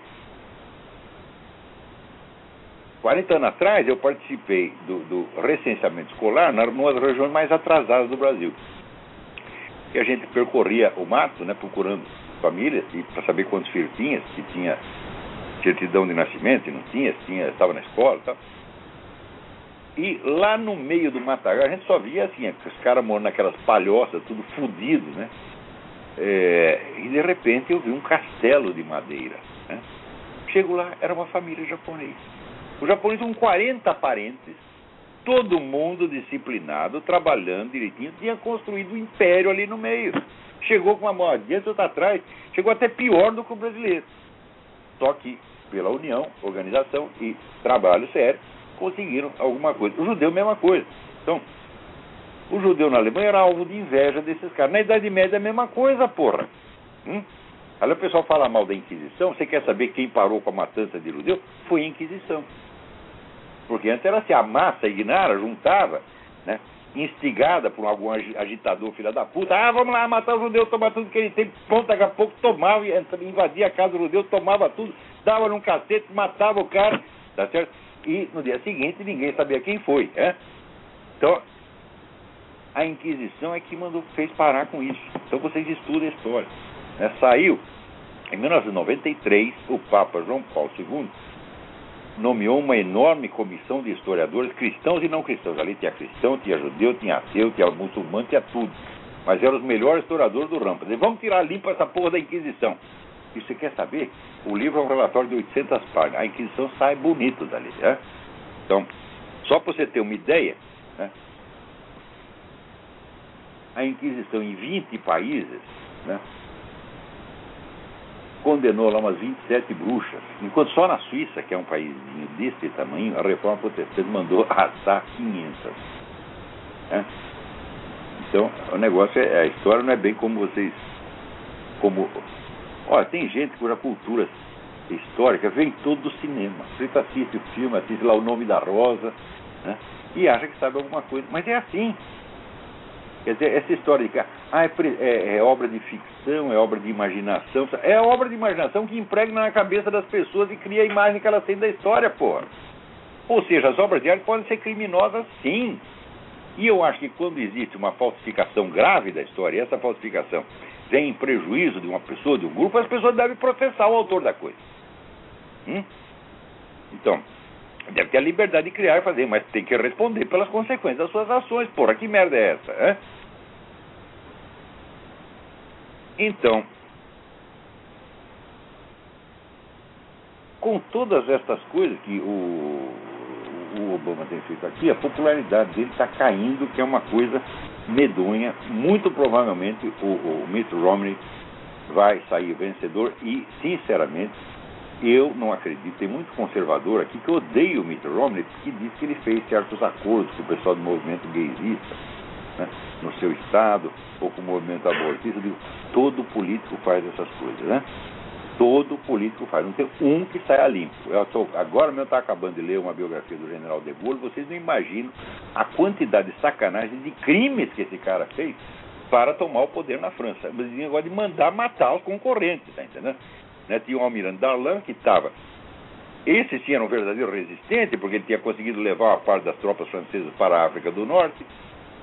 40 anos atrás eu participei do, do recenseamento escolar numa das regiões mais atrasadas do Brasil. E a gente percorria o mato, né, procurando famílias e para saber quantos filhos tinha, se tinha certidão de nascimento, se não tinha, se tinha, estava na escola e tal. E lá no meio do matagal a gente só via assim, os caras morando naquelas palhoças, tudo fodido, né? É, e de repente eu vi um castelo de madeira. Né? Chego lá, era uma família japonesa. Os japoneses com 40 parentes, todo mundo disciplinado, trabalhando direitinho, tinha construído um império ali no meio. Chegou com uma mão adiante, outra atrás, chegou até pior do que o brasileiro. Só que, pela união, organização e trabalho sério, conseguiram alguma coisa. O judeu, mesma coisa. Então, o judeu na Alemanha era alvo de inveja desses caras. Na Idade Média é a mesma coisa, porra. Hum? O pessoal fala mal da Inquisição, você quer saber quem parou com a matança de judeu? Foi a Inquisição. Porque antes era assim, a massa ignara juntava, né? instigada por algum agitador filha da puta, ah, vamos lá matar o judeu, tomar tudo que ele tem, pronto, daqui a pouco tomava, invadia a casa do judeu, tomava tudo, dava num cacete, matava o cara, tá certo? E no dia seguinte ninguém sabia quem foi, né? Então, a Inquisição é que mandou, fez parar com isso. Então vocês estudam a história. Né? Saiu, em 1993, o Papa João Paulo II nomeou uma enorme comissão de historiadores cristãos e não cristãos. Ali tinha cristão, tinha judeu, tinha ateu, tinha muçulmano, tinha tudo. Mas eram os melhores historiadores do. Eles vamos tirar limpo essa porra da Inquisição. E você quer saber? O livro é um relatório de 800 páginas. A Inquisição sai bonito dali. Né? Então, só para você ter uma ideia, né? A Inquisição em 20 países né? condenou lá umas 27 bruxas, enquanto só na Suíça, que é um país desse tamanho, a reforma protestante mandou assar 500. Né? Então, o negócio é, a história não é bem como vocês, como, olha, tem gente cuja cultura histórica vem todo do cinema. Você assiste o filme, assiste lá o nome da Rosa, né? e acha que sabe alguma coisa, mas é assim. Quer dizer, essa história de que ah, é, é, é, obra de ficção, é obra de imaginação, é obra de imaginação que impregna na cabeça das pessoas e cria a imagem que elas têm da história, porra. Ou seja, as obras de arte podem ser criminosas sim. E eu acho que quando existe uma falsificação grave da história, e essa falsificação vem em prejuízo de uma pessoa, de um grupo, as pessoas devem processar o autor da coisa. Hum? Então, deve ter a liberdade de criar e fazer, mas tem que responder pelas consequências das suas ações. Porra, que merda é essa? Hein? Então, com todas estas coisas que o, o Obama tem feito aqui, a popularidade dele está caindo, que é uma coisa medonha. Muito provavelmente o, o Mitt Romney vai sair vencedor e, sinceramente, eu não acredito. Tem muito conservador aqui que odeia o Mitt Romney, que diz que ele fez certos acordos com o pessoal do movimento gaysista né, no seu estado, ou com o movimento abortista. Eu digo, todo político faz essas coisas, né? Todo político faz. Não tem um que saia limpo. Eu tô, agora mesmo está acabando de ler uma biografia do general de Gaulle. Vocês não imaginam a quantidade de sacanagem, de crimes que esse cara fez para tomar o poder na França. Mas negócio de mandar matar os concorrentes, tá entendendo? Né? Tinha o almirante Darlan que estava. Esse sim era um verdadeiro resistente, porque ele tinha conseguido levar a parte das tropas francesas para a África do Norte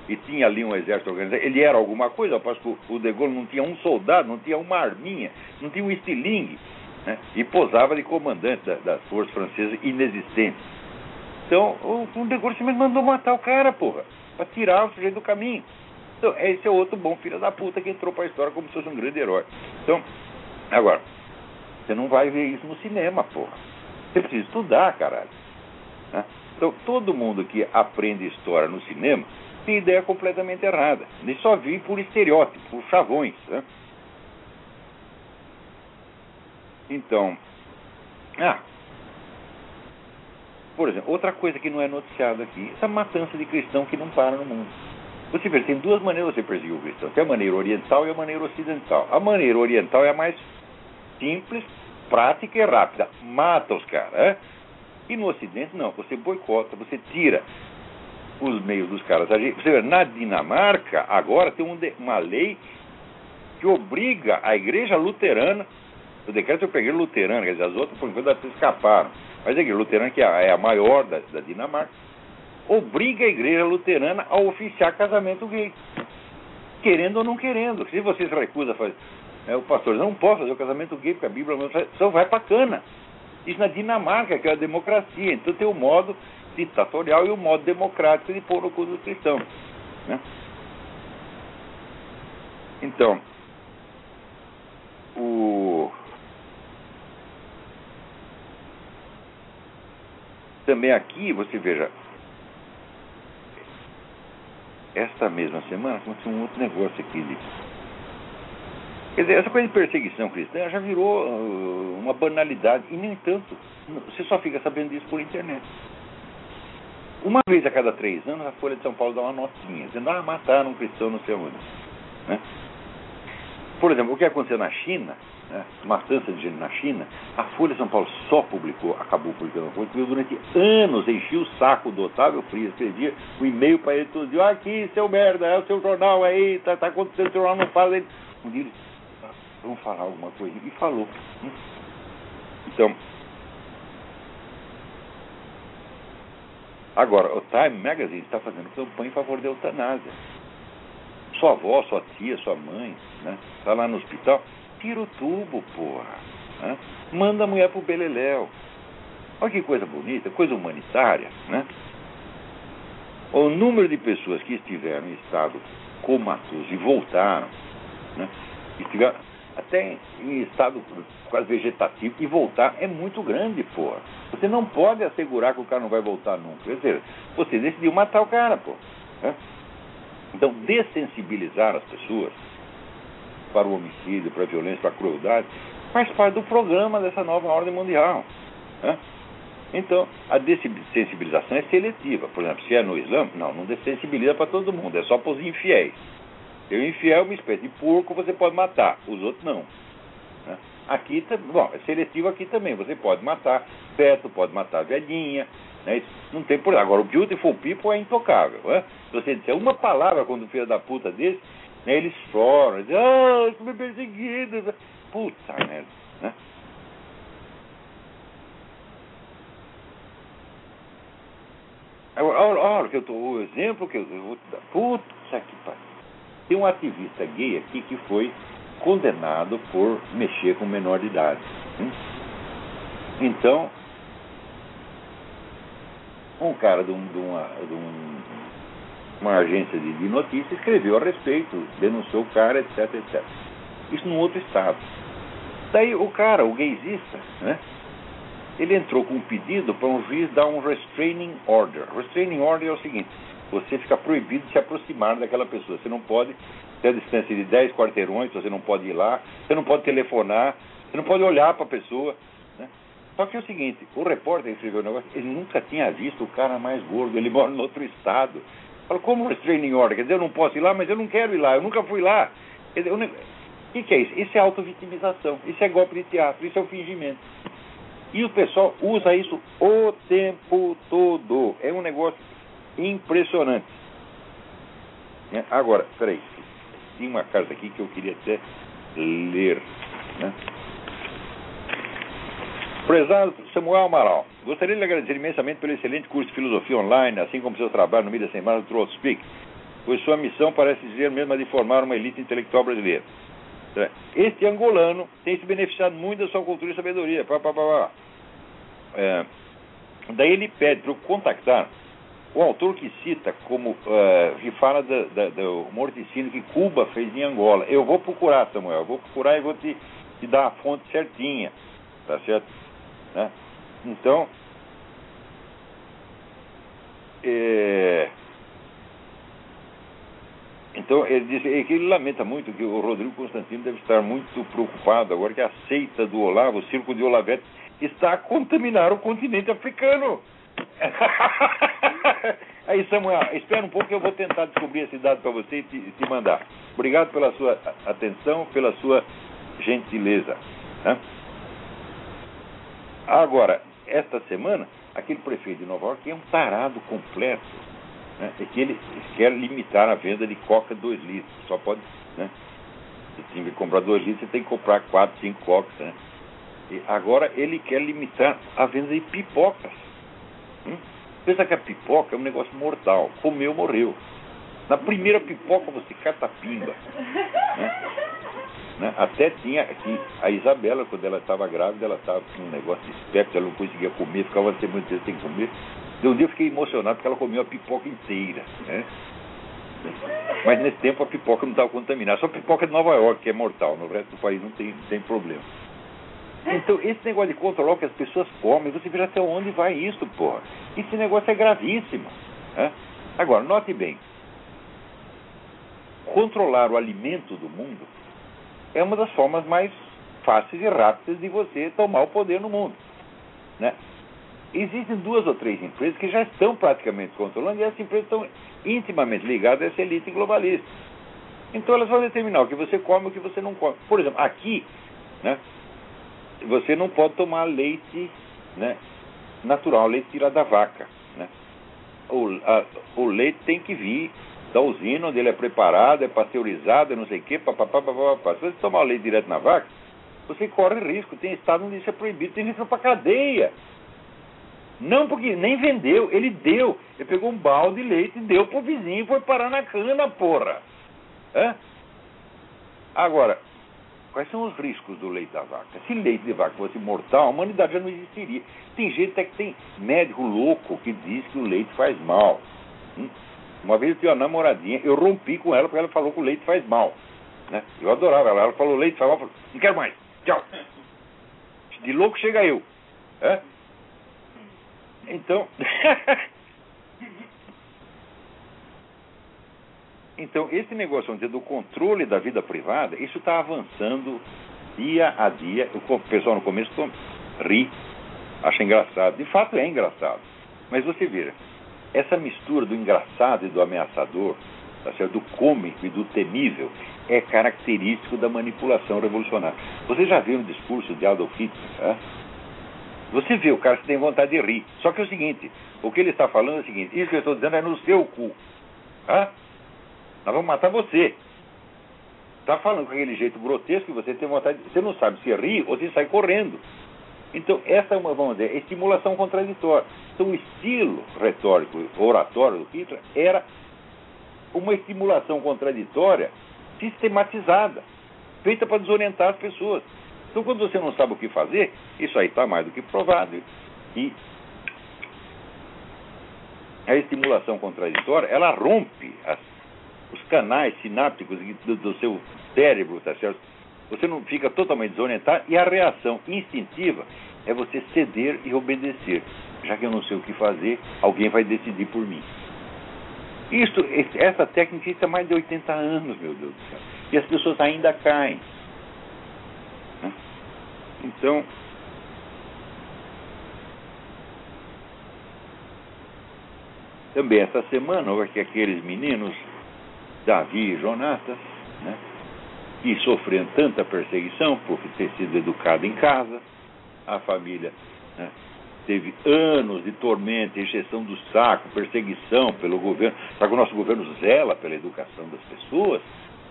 e tinha ali um exército organizado. Ele era alguma coisa, ao passo que o De Gaulle não tinha um soldado, não tinha uma arminha, não tinha um estilingue, né? e posava de comandante da, das forças francesas inexistentes. Então, o, o De Gaulle simplesmente mandou matar o cara, porra, para tirar o sujeito do caminho. Então, esse é outro bom filho da puta que entrou para a história como se fosse um grande herói. Então, agora, você não vai ver isso no cinema, porra. Você precisa estudar, caralho. Né? Então, todo mundo que aprende história no cinema tem ideia completamente errada. Ele só vive por estereótipos, por chavões. Né? Então, ah, por exemplo, outra coisa que não é noticiada aqui, essa matança de cristão que não para no mundo. Você vê, tem duas maneiras de você perseguir o cristão. Tem a maneira oriental e a maneira ocidental. A maneira oriental é a mais simples, prática e rápida. Mata os caras. É? E no Ocidente, não. Você boicota, você tira os meios dos caras. Você vê, na Dinamarca, agora tem um uma lei que obriga a igreja luterana, o decreto eu peguei luterana, quer dizer, as outras, por enquanto, escaparam. Mas a igreja luterana, que é a é maior da, da Dinamarca, obriga a igreja luterana a oficiar casamento gay. Querendo ou não querendo. Se vocês recusam fazer é, o pastor não pode fazer o casamento gay, porque a Bíblia só vai para cana. Isso na Dinamarca, que é a democracia. Então tem o modo ditatorial e o modo democrático de pôr no cu dos cristãos. Né? Então, o... também aqui, você veja, esta mesma semana aconteceu um outro negócio aqui de Quer dizer, essa coisa de perseguição cristã já virou uh, uma banalidade, e nem tanto. Você só fica sabendo disso por internet. Uma vez a cada três anos, a Folha de São Paulo dá uma notinha, dizendo, ah, mataram um cristão, não sei onde. Né? Por exemplo, o que aconteceu na China, né, matança de gente na China, a Folha de São Paulo só publicou, acabou publicando a Folha, durante anos enchia o saco do Otávio Frias, o um e-mail para ele todo dia, ah, aqui, seu merda, é o seu jornal aí, tá, tá acontecendo, o seu jornal não fala. Ele, um dia ele, vamos falar alguma coisa, e falou. Então, agora, o Time Magazine está fazendo campanha em favor da eutanásia sua avó, sua tia, sua mãe, né? Tá lá no hospital, tira o tubo, porra. Né? Manda a mulher pro Beleléu. Olha que coisa bonita, coisa humanitária, né? O número de pessoas que estiveram em estado comatoso e voltaram, né? Estiveram até em estado quase vegetativo e voltar é muito grande, porra. Você não pode assegurar que o cara não vai voltar nunca. Quer dizer, você decidiu matar o cara, pô. Né? Então, dessensibilizar as pessoas para o homicídio, para a violência, para a crueldade, faz parte do programa dessa nova ordem mundial. Né? Então, a dessensibilização é seletiva. Por exemplo, se é no Islã, não, não dessensibiliza para todo mundo, é só para os infiéis. O infiel é uma espécie de porco, você pode matar, os outros não. Né? Aqui, bom, é seletivo aqui também, você pode matar feto, pode matar velhinha, né? Não tem problema. Agora, o beautiful people é intocável. Né? Se você disser uma palavra quando o filho da puta desse, né, eles choram, dizem, ah, estou me perseguindo. Puta merda. Né? Olha, olha que eu tô, o exemplo que eu, eu vou te dar. Puta que pariu. Tem um ativista gay aqui que foi condenado por mexer com menor de idade. Então, um cara de, um, de, uma, de um, uma, agência de, de notícias escreveu a respeito, denunciou o cara, etc, etc. Isso num outro estado. Daí o cara, o gaysista, né? Ele entrou com um pedido para um juiz dar um restraining order. Restraining order é o seguinte: você fica proibido de se aproximar daquela pessoa. Você não pode ter a distância de 10 quarteirões, você não pode ir lá, você não pode telefonar, você não pode olhar para a pessoa. Só que é o seguinte, o repórter escreveu o negócio, ele nunca tinha visto o cara mais gordo, ele mora no outro estado. Falou, como restraining order? Quer dizer, eu não posso ir lá, mas eu não quero ir lá, eu nunca fui lá. Quer dizer, o que, que é isso? Isso é auto-vitimização, isso é golpe de teatro, isso é o fingimento. E o pessoal usa isso o tempo todo. É um negócio impressionante. É, agora, peraí, tem uma carta aqui que eu queria até ler. Né? Prezado Samuel Amaral, gostaria de lhe agradecer imensamente pelo excelente curso de filosofia online, assim como seu trabalho no Mídia Sem Mar do Troll Speak, pois sua missão parece dizer mesmo a de formar uma elite intelectual brasileira. Este angolano tem se beneficiado muito da sua cultura e sabedoria. Pá, pá, pá, é, daí ele pede para eu contactar o autor que cita como uh, que fala da, da, do morticínio que Cuba fez em Angola. Eu vou procurar, Samuel, eu vou procurar e vou te, te dar a fonte certinha, tá certo? Né? Então, é, então ele diz é que ele lamenta muito que o Rodrigo Constantino deve estar muito preocupado agora que a seita do Olavo, o circo de Olavete, está a contaminar o continente africano. [LAUGHS] Aí, Samuel, espera um pouco que eu vou tentar descobrir esse dado para você e te, te, mandar. Obrigado pela sua atenção, pela sua gentileza. Né? Agora, esta semana, aquele prefeito de Nova York é um tarado completo. Né? É que ele quer limitar a venda de coca 2 litros. Só pode. Né? Você tem que comprar 2 litros, você tem que comprar 4, 5 cocas. Né? E agora ele quer limitar a venda de pipocas. Hum? Pensa que a pipoca é um negócio mortal. Comeu, morreu. Na primeira pipoca você cata pimba. [LAUGHS] Né? Né? Até tinha aqui a Isabela, quando ela estava grávida, ela estava com um negócio de espectro, ela não conseguia comer, ficava até muito tempo sem comer. De um dia eu fiquei emocionado porque ela comeu a pipoca inteira. Né? Mas nesse tempo a pipoca não estava contaminada. Só a pipoca de Nova York, que é mortal, no resto do país não tem, não tem problema. Então, esse negócio de controlar o que as pessoas comem, você vê até onde vai isso, porra. Esse negócio é gravíssimo. Né? Agora, note bem: controlar o alimento do mundo é uma das formas mais fáceis e rápidas de você tomar o poder no mundo. Né? Existem duas ou três empresas que já estão praticamente controlando e essas empresas estão intimamente ligadas a essa elite globalista. Então elas vão determinar o que você come e o que você não come. Por exemplo, aqui, né, você não pode tomar leite né, natural, leite tirado da vaca. Né? O, a, o leite tem que vir da usina onde ele é preparado, é pasteurizado, é não sei o quê, papapá, papapá. Se você tomar o leite direto na vaca, você corre risco. Tem estado onde isso é proibido, tem gente para cadeia. Não porque nem vendeu, ele deu. Ele pegou um balde de leite deu pro vizinho e foi parar na cana, porra. Hã? Agora, quais são os riscos do leite da vaca? Se leite de vaca fosse mortal, a humanidade já não existiria. Tem gente até que tem médico louco que diz que o leite faz mal. Hum? Uma vez eu tinha uma namoradinha, eu rompi com ela porque ela falou que o leite faz mal. Né? Eu adorava ela. Ela falou leite faz mal, eu falei, não quero mais, tchau. De louco chega eu. Hã? Então. [LAUGHS] então, esse negócio do controle da vida privada, isso está avançando dia a dia. O pessoal no começo ri, acha engraçado. De fato é engraçado. Mas você vê, essa mistura do engraçado e do ameaçador, tá certo? do cômico e do temível, é característico da manipulação revolucionária. Você já viu um discurso de Adolf Hitler? Você vê o cara que tem vontade de rir. Só que é o seguinte, o que ele está falando é o seguinte, isso que eu estou dizendo é no seu cu. Hã? Nós vamos matar você. Está falando com aquele jeito grotesco que você tem vontade de... Você não sabe se ri ou se sai correndo. Então, essa é uma, vamos dizer, estimulação contraditória. Então, o estilo retórico, oratório do Hitler era uma estimulação contraditória sistematizada, feita para desorientar as pessoas. Então, quando você não sabe o que fazer, isso aí está mais do que provado. E a estimulação contraditória, ela rompe as, os canais sinápticos do, do, seu cérebro, tá certo? Você não fica totalmente desorientado e a reação instintiva é você ceder e obedecer. Já que eu não sei o que fazer, alguém vai decidir por mim. Isto, essa técnica está mais de 80 anos, meu Deus do céu. E as pessoas ainda caem. Então, também essa semana houve que aqueles meninos, Davi e Jonatas, né, que sofreram tanta perseguição por ter sido educado em casa, a família né, teve anos de tormento, encheção do saco, perseguição pelo governo, que o nosso governo zela pela educação das pessoas.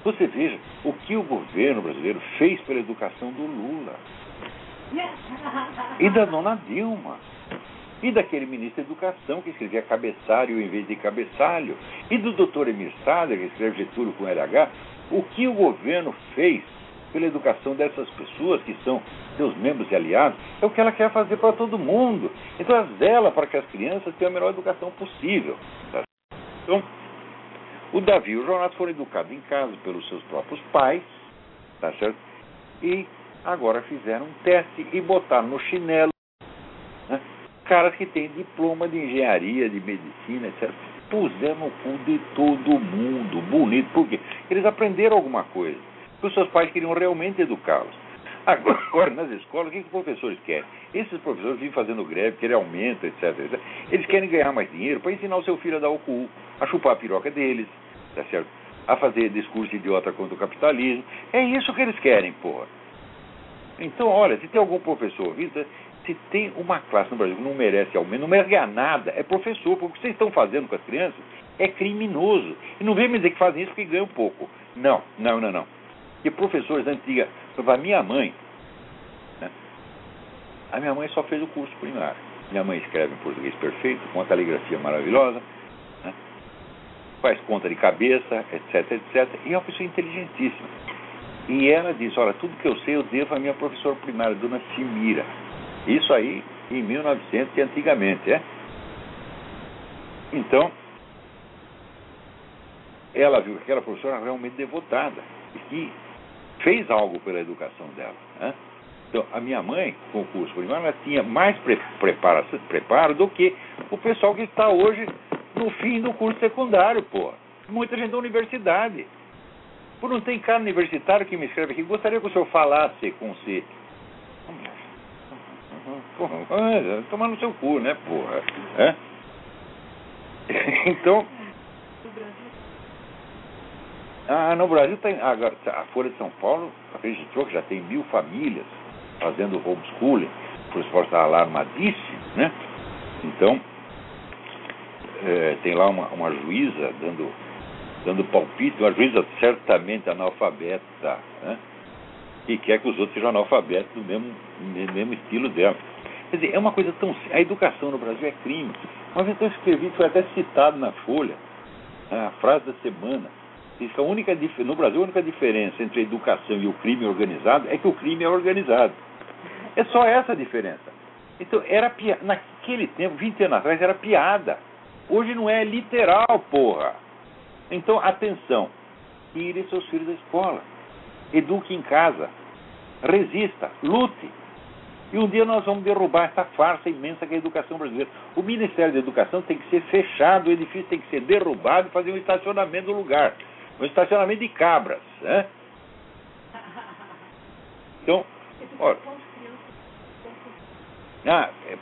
Você veja o que o governo brasileiro fez pela educação do Lula. [LAUGHS] E da dona Dilma, e daquele ministro da Educação que escrevia cabeçalho em vez de cabeçalho, e do doutor Emir Sader, que escreve Getúlio com LH, o que o governo fez pela educação dessas pessoas que são seus membros e aliados, é o que ela quer fazer para todo mundo. Então ela zela para que as crianças tenham a melhor educação possível. Tá? Então, o Davi e o Jonas foram educados em casa pelos seus próprios pais, tá certo? E agora fizeram um teste e botaram no chinelo caras que têm diploma de engenharia, de medicina, etc. Puseram no cu de todo mundo, bonito. Por quê? Eles aprenderam alguma coisa. Porque os seus pais queriam realmente educá-los. Agora, nas escolas, o que, que os professores querem? Esses professores vivem fazendo greve, querem aumento, etc, etc. Eles querem ganhar mais dinheiro para ensinar o seu filho a dar o cu, a chupar a piroca deles, tá certo? A fazer discurso idiota contra o capitalismo. É isso que eles querem, porra. Então, olha, se tem algum professor ouvindo, se tem uma classe no Brasil que não merece aumento, não merece ganhar nada, é professor, porque o que vocês estão fazendo com as crianças é criminoso. E não vem me dizer que fazem isso porque ganham pouco. Não, não, não, não. E professores antigos, a minha mãe, né? a minha mãe só fez o curso primário. Minha mãe escreve em português perfeito, com uma caligrafia maravilhosa, né? faz conta de cabeça, etc, etc. E é uma pessoa inteligentíssima. E ela diz, olha, tudo que eu sei eu devo à minha professora primária, dona Simira. Isso aí em 1900 e antigamente, é? Então, ela viu que aquela professora realmente devotada e que fez algo pela educação dela. Né? Então, a minha mãe, com o curso primário, ela tinha mais pre preparo, preparo do que o pessoal que está hoje no fim do curso secundário, pô. Muita gente da universidade. Por não tem cara universitário que me escreve aqui, gostaria que o senhor falasse com si. Porra, tomar no seu cu, né, porra? É? [LAUGHS] Então. Ah, no Brasil tem. Agora, a Folha de São Paulo registrou que já tem mil famílias fazendo homeschooling, por esforço está alarmadíssimo, né? Então, é, tem lá uma, uma juíza dando, dando palpite, uma juíza certamente analfabeta, né? E quer que os outros sejam analfabetos do mesmo, mesmo estilo dela. Quer dizer, é uma coisa tão. A educação no Brasil é crime. Uma vez eu escrevi, foi até citado na Folha, a frase da semana. Diz que a única, no Brasil, a única diferença entre a educação e o crime organizado é que o crime é organizado. É só essa a diferença. Então, era piada. Naquele tempo, 20 anos atrás, era piada. Hoje não é literal, porra. Então, atenção. Tire seus filhos da escola. Eduque em casa. Resista. Lute. E um dia nós vamos derrubar essa farsa imensa que é a educação brasileira. O Ministério da Educação tem que ser fechado, o edifício tem que ser derrubado e fazer um estacionamento no lugar. Um estacionamento de cabras. Né? Então, olha. Ah, é, é,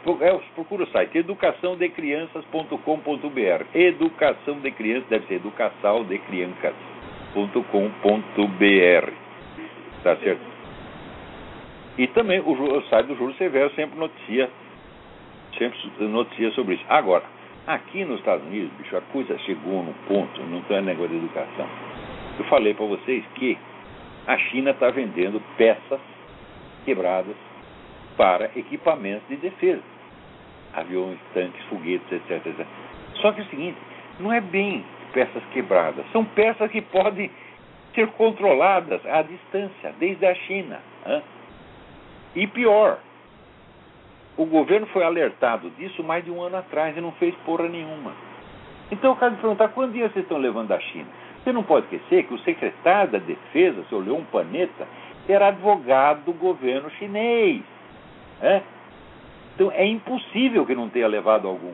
procura o site educaçãodecrianças.com.br. Educação de crianças deve ser educaçãodecrianças.com.br. Tá certo? E também o, site do Júlio Severo sempre noticia, sempre noticia sobre isso. Agora, aqui nos Estados Unidos, bicho, a coisa chegou num ponto, não tem negócio de educação. Eu falei para vocês que a China está vendendo peças quebradas para equipamentos de defesa. Aviões, tanques, foguetes, etc, etc. Só que é o seguinte, não é bem peças quebradas, são peças que podem ser controladas à distância, desde a China. Hein? E pior, o governo foi alertado disso mais de um ano atrás e não fez porra nenhuma. Então eu quero perguntar, quantos dias vocês estão levando da China? Você não pode esquecer que o secretário da Defesa, senhor Leon Panetta, era advogado do governo chinês. É? Então é impossível que não tenha levado algum.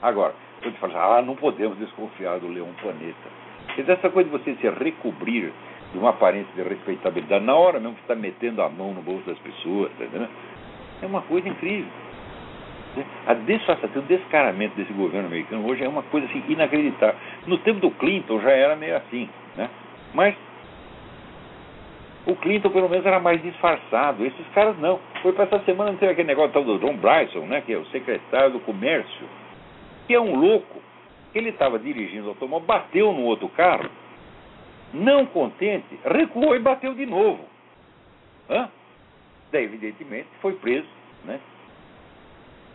Agora, eu te falo, ah, não podemos desconfiar do Planeta. Quer essa coisa de você se recobrir de uma aparência de respeitabilidade na hora mesmo que está metendo a mão no bolso das pessoas, tá é uma coisa incrível. A desfaçatez, o descaramento desse governo americano hoje é uma coisa assim inacreditável. No tempo do Clinton já era meio assim, né? Mas o Clinton, pelo menos, era mais disfarçado. Esses caras não. Foi para essa semana, não teve aquele negócio tal do John Bryson, né, que é o secretário do Comércio, que é um louco. Ele estava dirigindo o automóvel, bateu no outro carro, não contente, recuou e bateu de novo. Hã? Daí, evidentemente, foi preso. Né?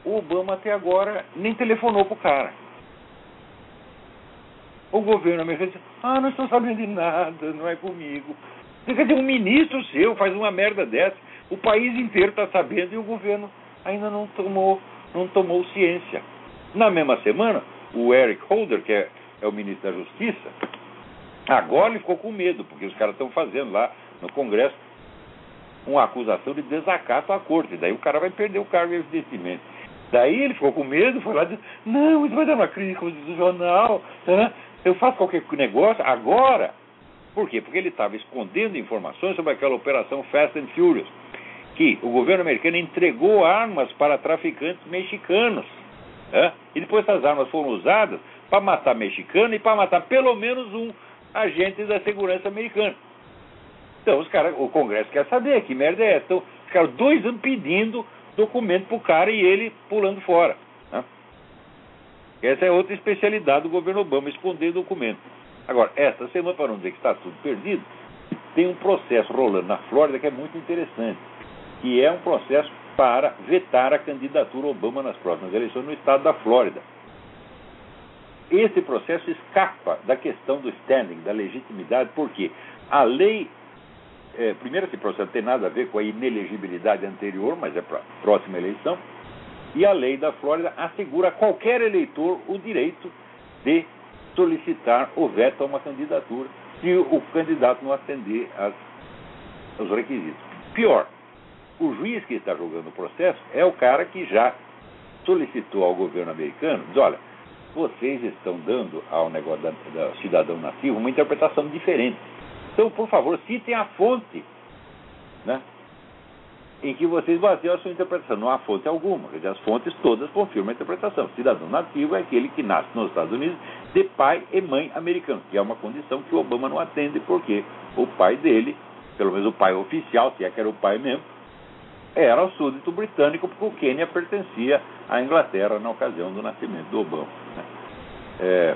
O Obama, até agora, nem telefonou para o cara. O governo americano disse: Ah, não estou sabendo de nada, não é comigo. Quer dizer, um ministro seu faz uma merda dessa, o país inteiro está sabendo e o governo ainda não tomou, não tomou ciência. Na mesma semana, o Eric Holder, que é, é o ministro da Justiça, agora ele ficou com medo, porque os caras estão fazendo lá no Congresso uma acusação de desacato à corte. Daí o cara vai perder o cargo, evidentemente. Daí ele ficou com medo, foi lá e disse, não, isso vai dar uma crise constitucional, eu faço qualquer negócio agora. Por quê? Porque ele estava escondendo informações sobre aquela operação Fast and Furious, que o governo americano entregou armas para traficantes mexicanos. Né? E depois essas armas foram usadas para matar mexicano e para matar pelo menos um agente da segurança americana. Então os caras, o Congresso quer saber que merda é essa. Então, ficaram dois anos pedindo documento para o cara e ele pulando fora. Né? Essa é outra especialidade do governo Obama, esconder documento. Agora, esta semana, para não dizer que está tudo perdido, tem um processo rolando na Flórida que é muito interessante, que é um processo para vetar a candidatura Obama nas próximas eleições no estado da Flórida. Esse processo escapa da questão do standing, da legitimidade, porque a lei. É, primeiro, esse processo não tem nada a ver com a inelegibilidade anterior, mas é para a próxima eleição. E a lei da Flórida assegura a qualquer eleitor o direito de solicitar o veto a uma candidatura se o candidato não atender as, aos requisitos. Pior, o juiz que está julgando o processo é o cara que já solicitou ao governo americano, diz, olha, vocês estão dando ao negócio da, da cidadão nativo uma interpretação diferente. Então, por favor, citem a fonte. Né? em que vocês baseiam a sua interpretação. Não há fonte alguma, as fontes todas confirmam a interpretação. Cidadão nativo é aquele que nasce nos Estados Unidos de pai e mãe americanos, que é uma condição que o Obama não atende, porque o pai dele, pelo menos o pai oficial, se é que era o pai mesmo, era o súdito britânico, porque o Quênia pertencia à Inglaterra na ocasião do nascimento do Obama. É,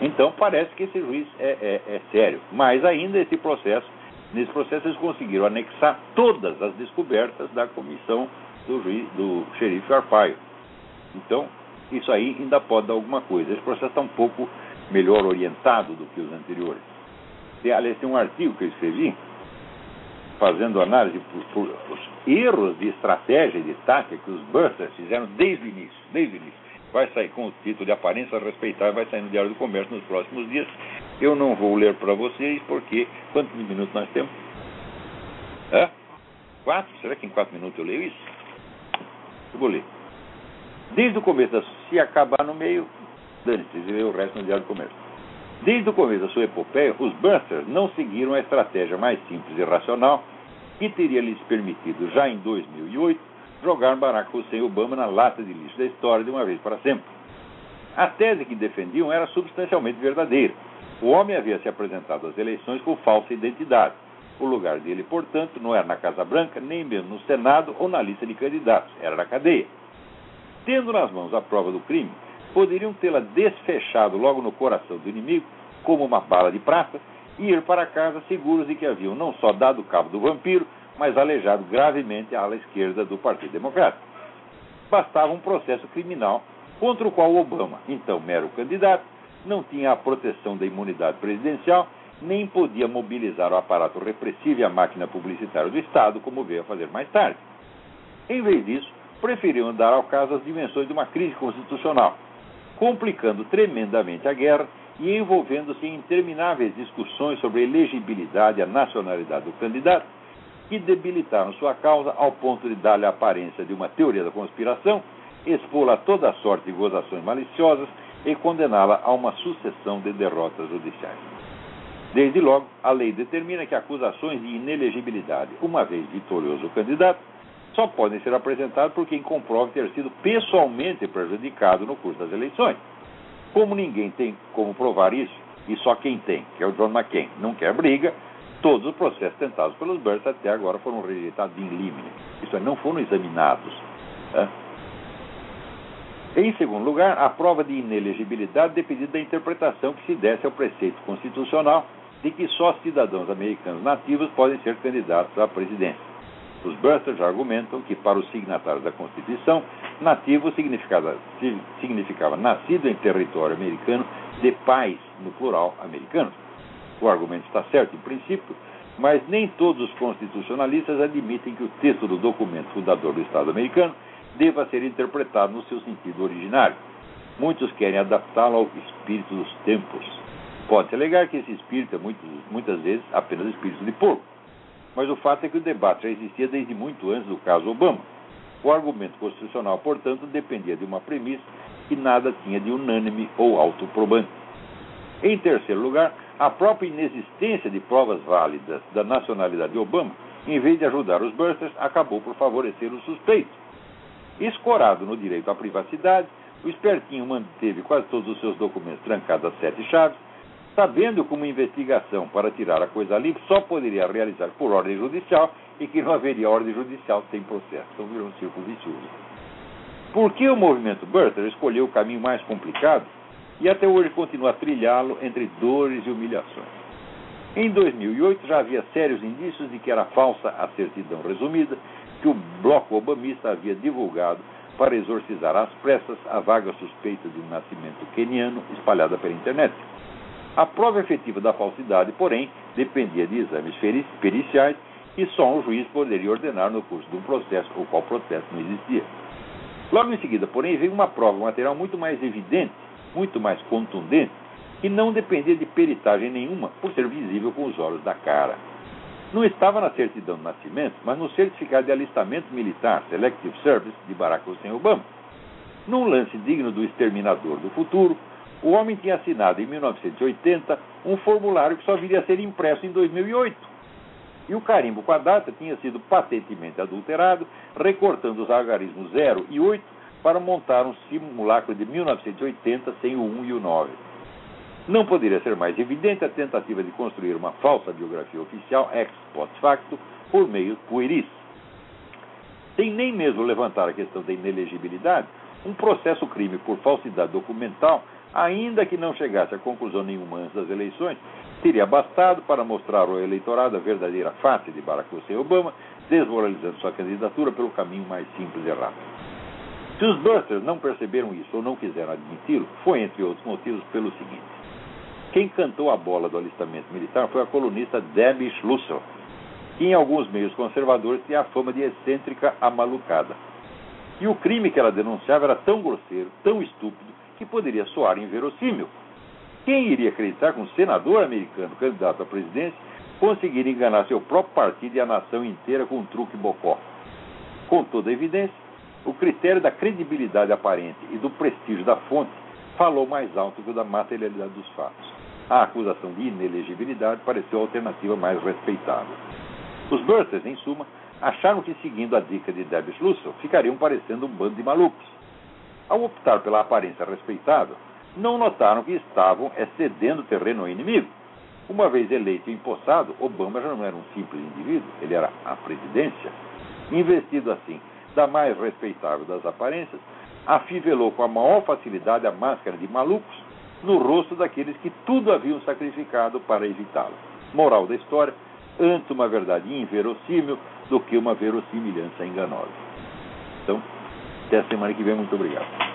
então parece que esse juiz é, é, é sério. Mas ainda esse processo, nesse processo eles conseguiram anexar todas as descobertas da comissão do juiz, do xerife Arpaio. Então, isso aí ainda pode dar alguma coisa. Esse processo está um pouco melhor orientado do que os anteriores. Tem, aliás, tem um artigo que eu escrevi fazendo análise por, por, por erros de estratégia e de tática que os Busters fizeram desde o início, desde o início. Vai sair com o título de aparência respeitar, vai sair no Diário do Comércio nos próximos dias. Eu não vou ler para vocês, porque quantos minutos nós temos? Hã? Quatro? Será que em quatro minutos eu leio isso? Eu vou ler. Desde o começo, se acabar no meio, dane-se, lê o resto no Diário do Comércio. Desde o começo da sua epopeia, os Busters não seguiram a estratégia mais simples e racional que teria lhes permitido, já em 2008, jogar Barack Hussein Obama na lata de lixo da história de uma vez para sempre. A tese que defendiam era substancialmente verdadeira. O homem havia se apresentado às eleições com falsa identidade. O lugar dele, portanto, não era na Casa Branca, nem mesmo no Senado ou na lista de candidatos, era na cadeia. Tendo nas mãos a prova do crime, poderiam tê-la desfechado logo no coração do inimigo, como uma bala de prata, e ir para casa seguros de que haviam não só dado cabo do vampiro, mas aleijado gravemente a ala esquerda do Partido Democrata. Bastava um processo criminal contra o qual Obama, então mero candidato, não tinha a proteção da imunidade presidencial, nem podia mobilizar o aparato repressivo e a máquina publicitária do Estado, como veio a fazer mais tarde. Em vez disso, preferiram dar ao caso as dimensões de uma crise constitucional, complicando tremendamente a guerra e envolvendo-se em intermináveis discussões sobre a elegibilidade e a nacionalidade do candidato, que debilitaram sua causa ao ponto de dar-lhe a aparência de uma teoria da conspiração, expô-la a toda sorte de gozações maliciosas e condená-la a uma sucessão de derrotas judiciais. Desde logo, a lei determina que acusações de inelegibilidade, uma vez vitorioso o candidato, só podem ser apresentadas por quem comprove ter sido pessoalmente prejudicado no curso das eleições. Como ninguém tem como provar isso, e só quem tem, que é o John McCain, não quer briga, todos os processos tentados pelos Burns até agora foram rejeitados em limine. Isso é, não foram examinados. Né? Em segundo lugar, a prova de inelegibilidade dependia da interpretação que se desse ao preceito constitucional de que só cidadãos americanos nativos podem ser candidatos à presidência. Os Busters argumentam que, para os signatários da Constituição, nativo significava, significava nascido em território americano de pais, no plural, americanos. O argumento está certo em princípio, mas nem todos os constitucionalistas admitem que o texto do documento fundador do Estado americano deva ser interpretado no seu sentido originário. Muitos querem adaptá-lo ao espírito dos tempos. Pode-se alegar que esse espírito é muitas, muitas vezes apenas espírito de porco mas o fato é que o debate já existia desde muito antes do caso Obama. O argumento constitucional, portanto, dependia de uma premissa que nada tinha de unânime ou autoprobante. Em terceiro lugar, a própria inexistência de provas válidas da nacionalidade de Obama, em vez de ajudar os Busters, acabou por favorecer os suspeitos. Escorado no direito à privacidade, o espertinho manteve quase todos os seus documentos trancados a sete chaves sabendo que uma investigação para tirar a coisa limpa só poderia realizar por ordem judicial e que não haveria ordem judicial sem processo. Então virou um círculo vicioso. Por que o movimento Burter escolheu o caminho mais complicado e até hoje continua a trilhá-lo entre dores e humilhações? Em 2008 já havia sérios indícios de que era falsa a certidão resumida que o bloco obamista havia divulgado para exorcizar às pressas a vaga suspeita de um nascimento queniano espalhada pela internet. A prova efetiva da falsidade, porém, dependia de exames periciais e só um juiz poderia ordenar no curso de um processo, o qual processo não existia. Logo em seguida, porém, veio uma prova material muito mais evidente, muito mais contundente, que não dependia de peritagem nenhuma, por ser visível com os olhos da cara. Não estava na certidão de nascimento, mas no certificado de alistamento militar, Selective Service, de Barack Hussein Obama. Num lance digno do exterminador do futuro, o homem tinha assinado em 1980 um formulário que só viria a ser impresso em 2008. E o carimbo com a data tinha sido patentemente adulterado, recortando os algarismos 0 e 8 para montar um simulacro de 1980 sem o 1 e o 9. Não poderia ser mais evidente a tentativa de construir uma falsa biografia oficial ex post facto por meio pueris. Sem nem mesmo levantar a questão da inelegibilidade, um processo crime por falsidade documental, ainda que não chegasse a conclusão nenhuma antes das eleições, teria bastado para mostrar ao eleitorado a verdadeira face de Barack Hussein Obama, desmoralizando sua candidatura pelo caminho mais simples e rápido. Se os Busters não perceberam isso ou não quiseram admiti-lo, foi, entre outros motivos, pelo seguinte. Quem cantou a bola do alistamento militar foi a colunista Debbie Schlusser, que em alguns meios conservadores tinha a fama de excêntrica amalucada. E o crime que ela denunciava era tão grosseiro, tão estúpido, que poderia soar inverossímil. Quem iria acreditar que um senador americano candidato à presidência conseguiria enganar seu próprio partido e a nação inteira com um truque bocó? Com toda evidência, o critério da credibilidade aparente e do prestígio da fonte falou mais alto que o da materialidade dos fatos. A acusação de inelegibilidade pareceu a alternativa mais respeitável. Os Burters, em suma, acharam que, seguindo a dica de Debbie Schlussel, ficariam parecendo um bando de malucos. Ao optar pela aparência respeitável, não notaram que estavam excedendo terreno ao inimigo. Uma vez eleito e empossado, Obama já não era um simples indivíduo, ele era a presidência. Investido assim da mais respeitável das aparências, afivelou com a maior facilidade a máscara de malucos no rosto daqueles que tudo haviam sacrificado para evitá-lo. Moral da história: antes uma verdade inverossímil do que uma verossimilhança enganosa. Então, até a semana que vem. Muito obrigado.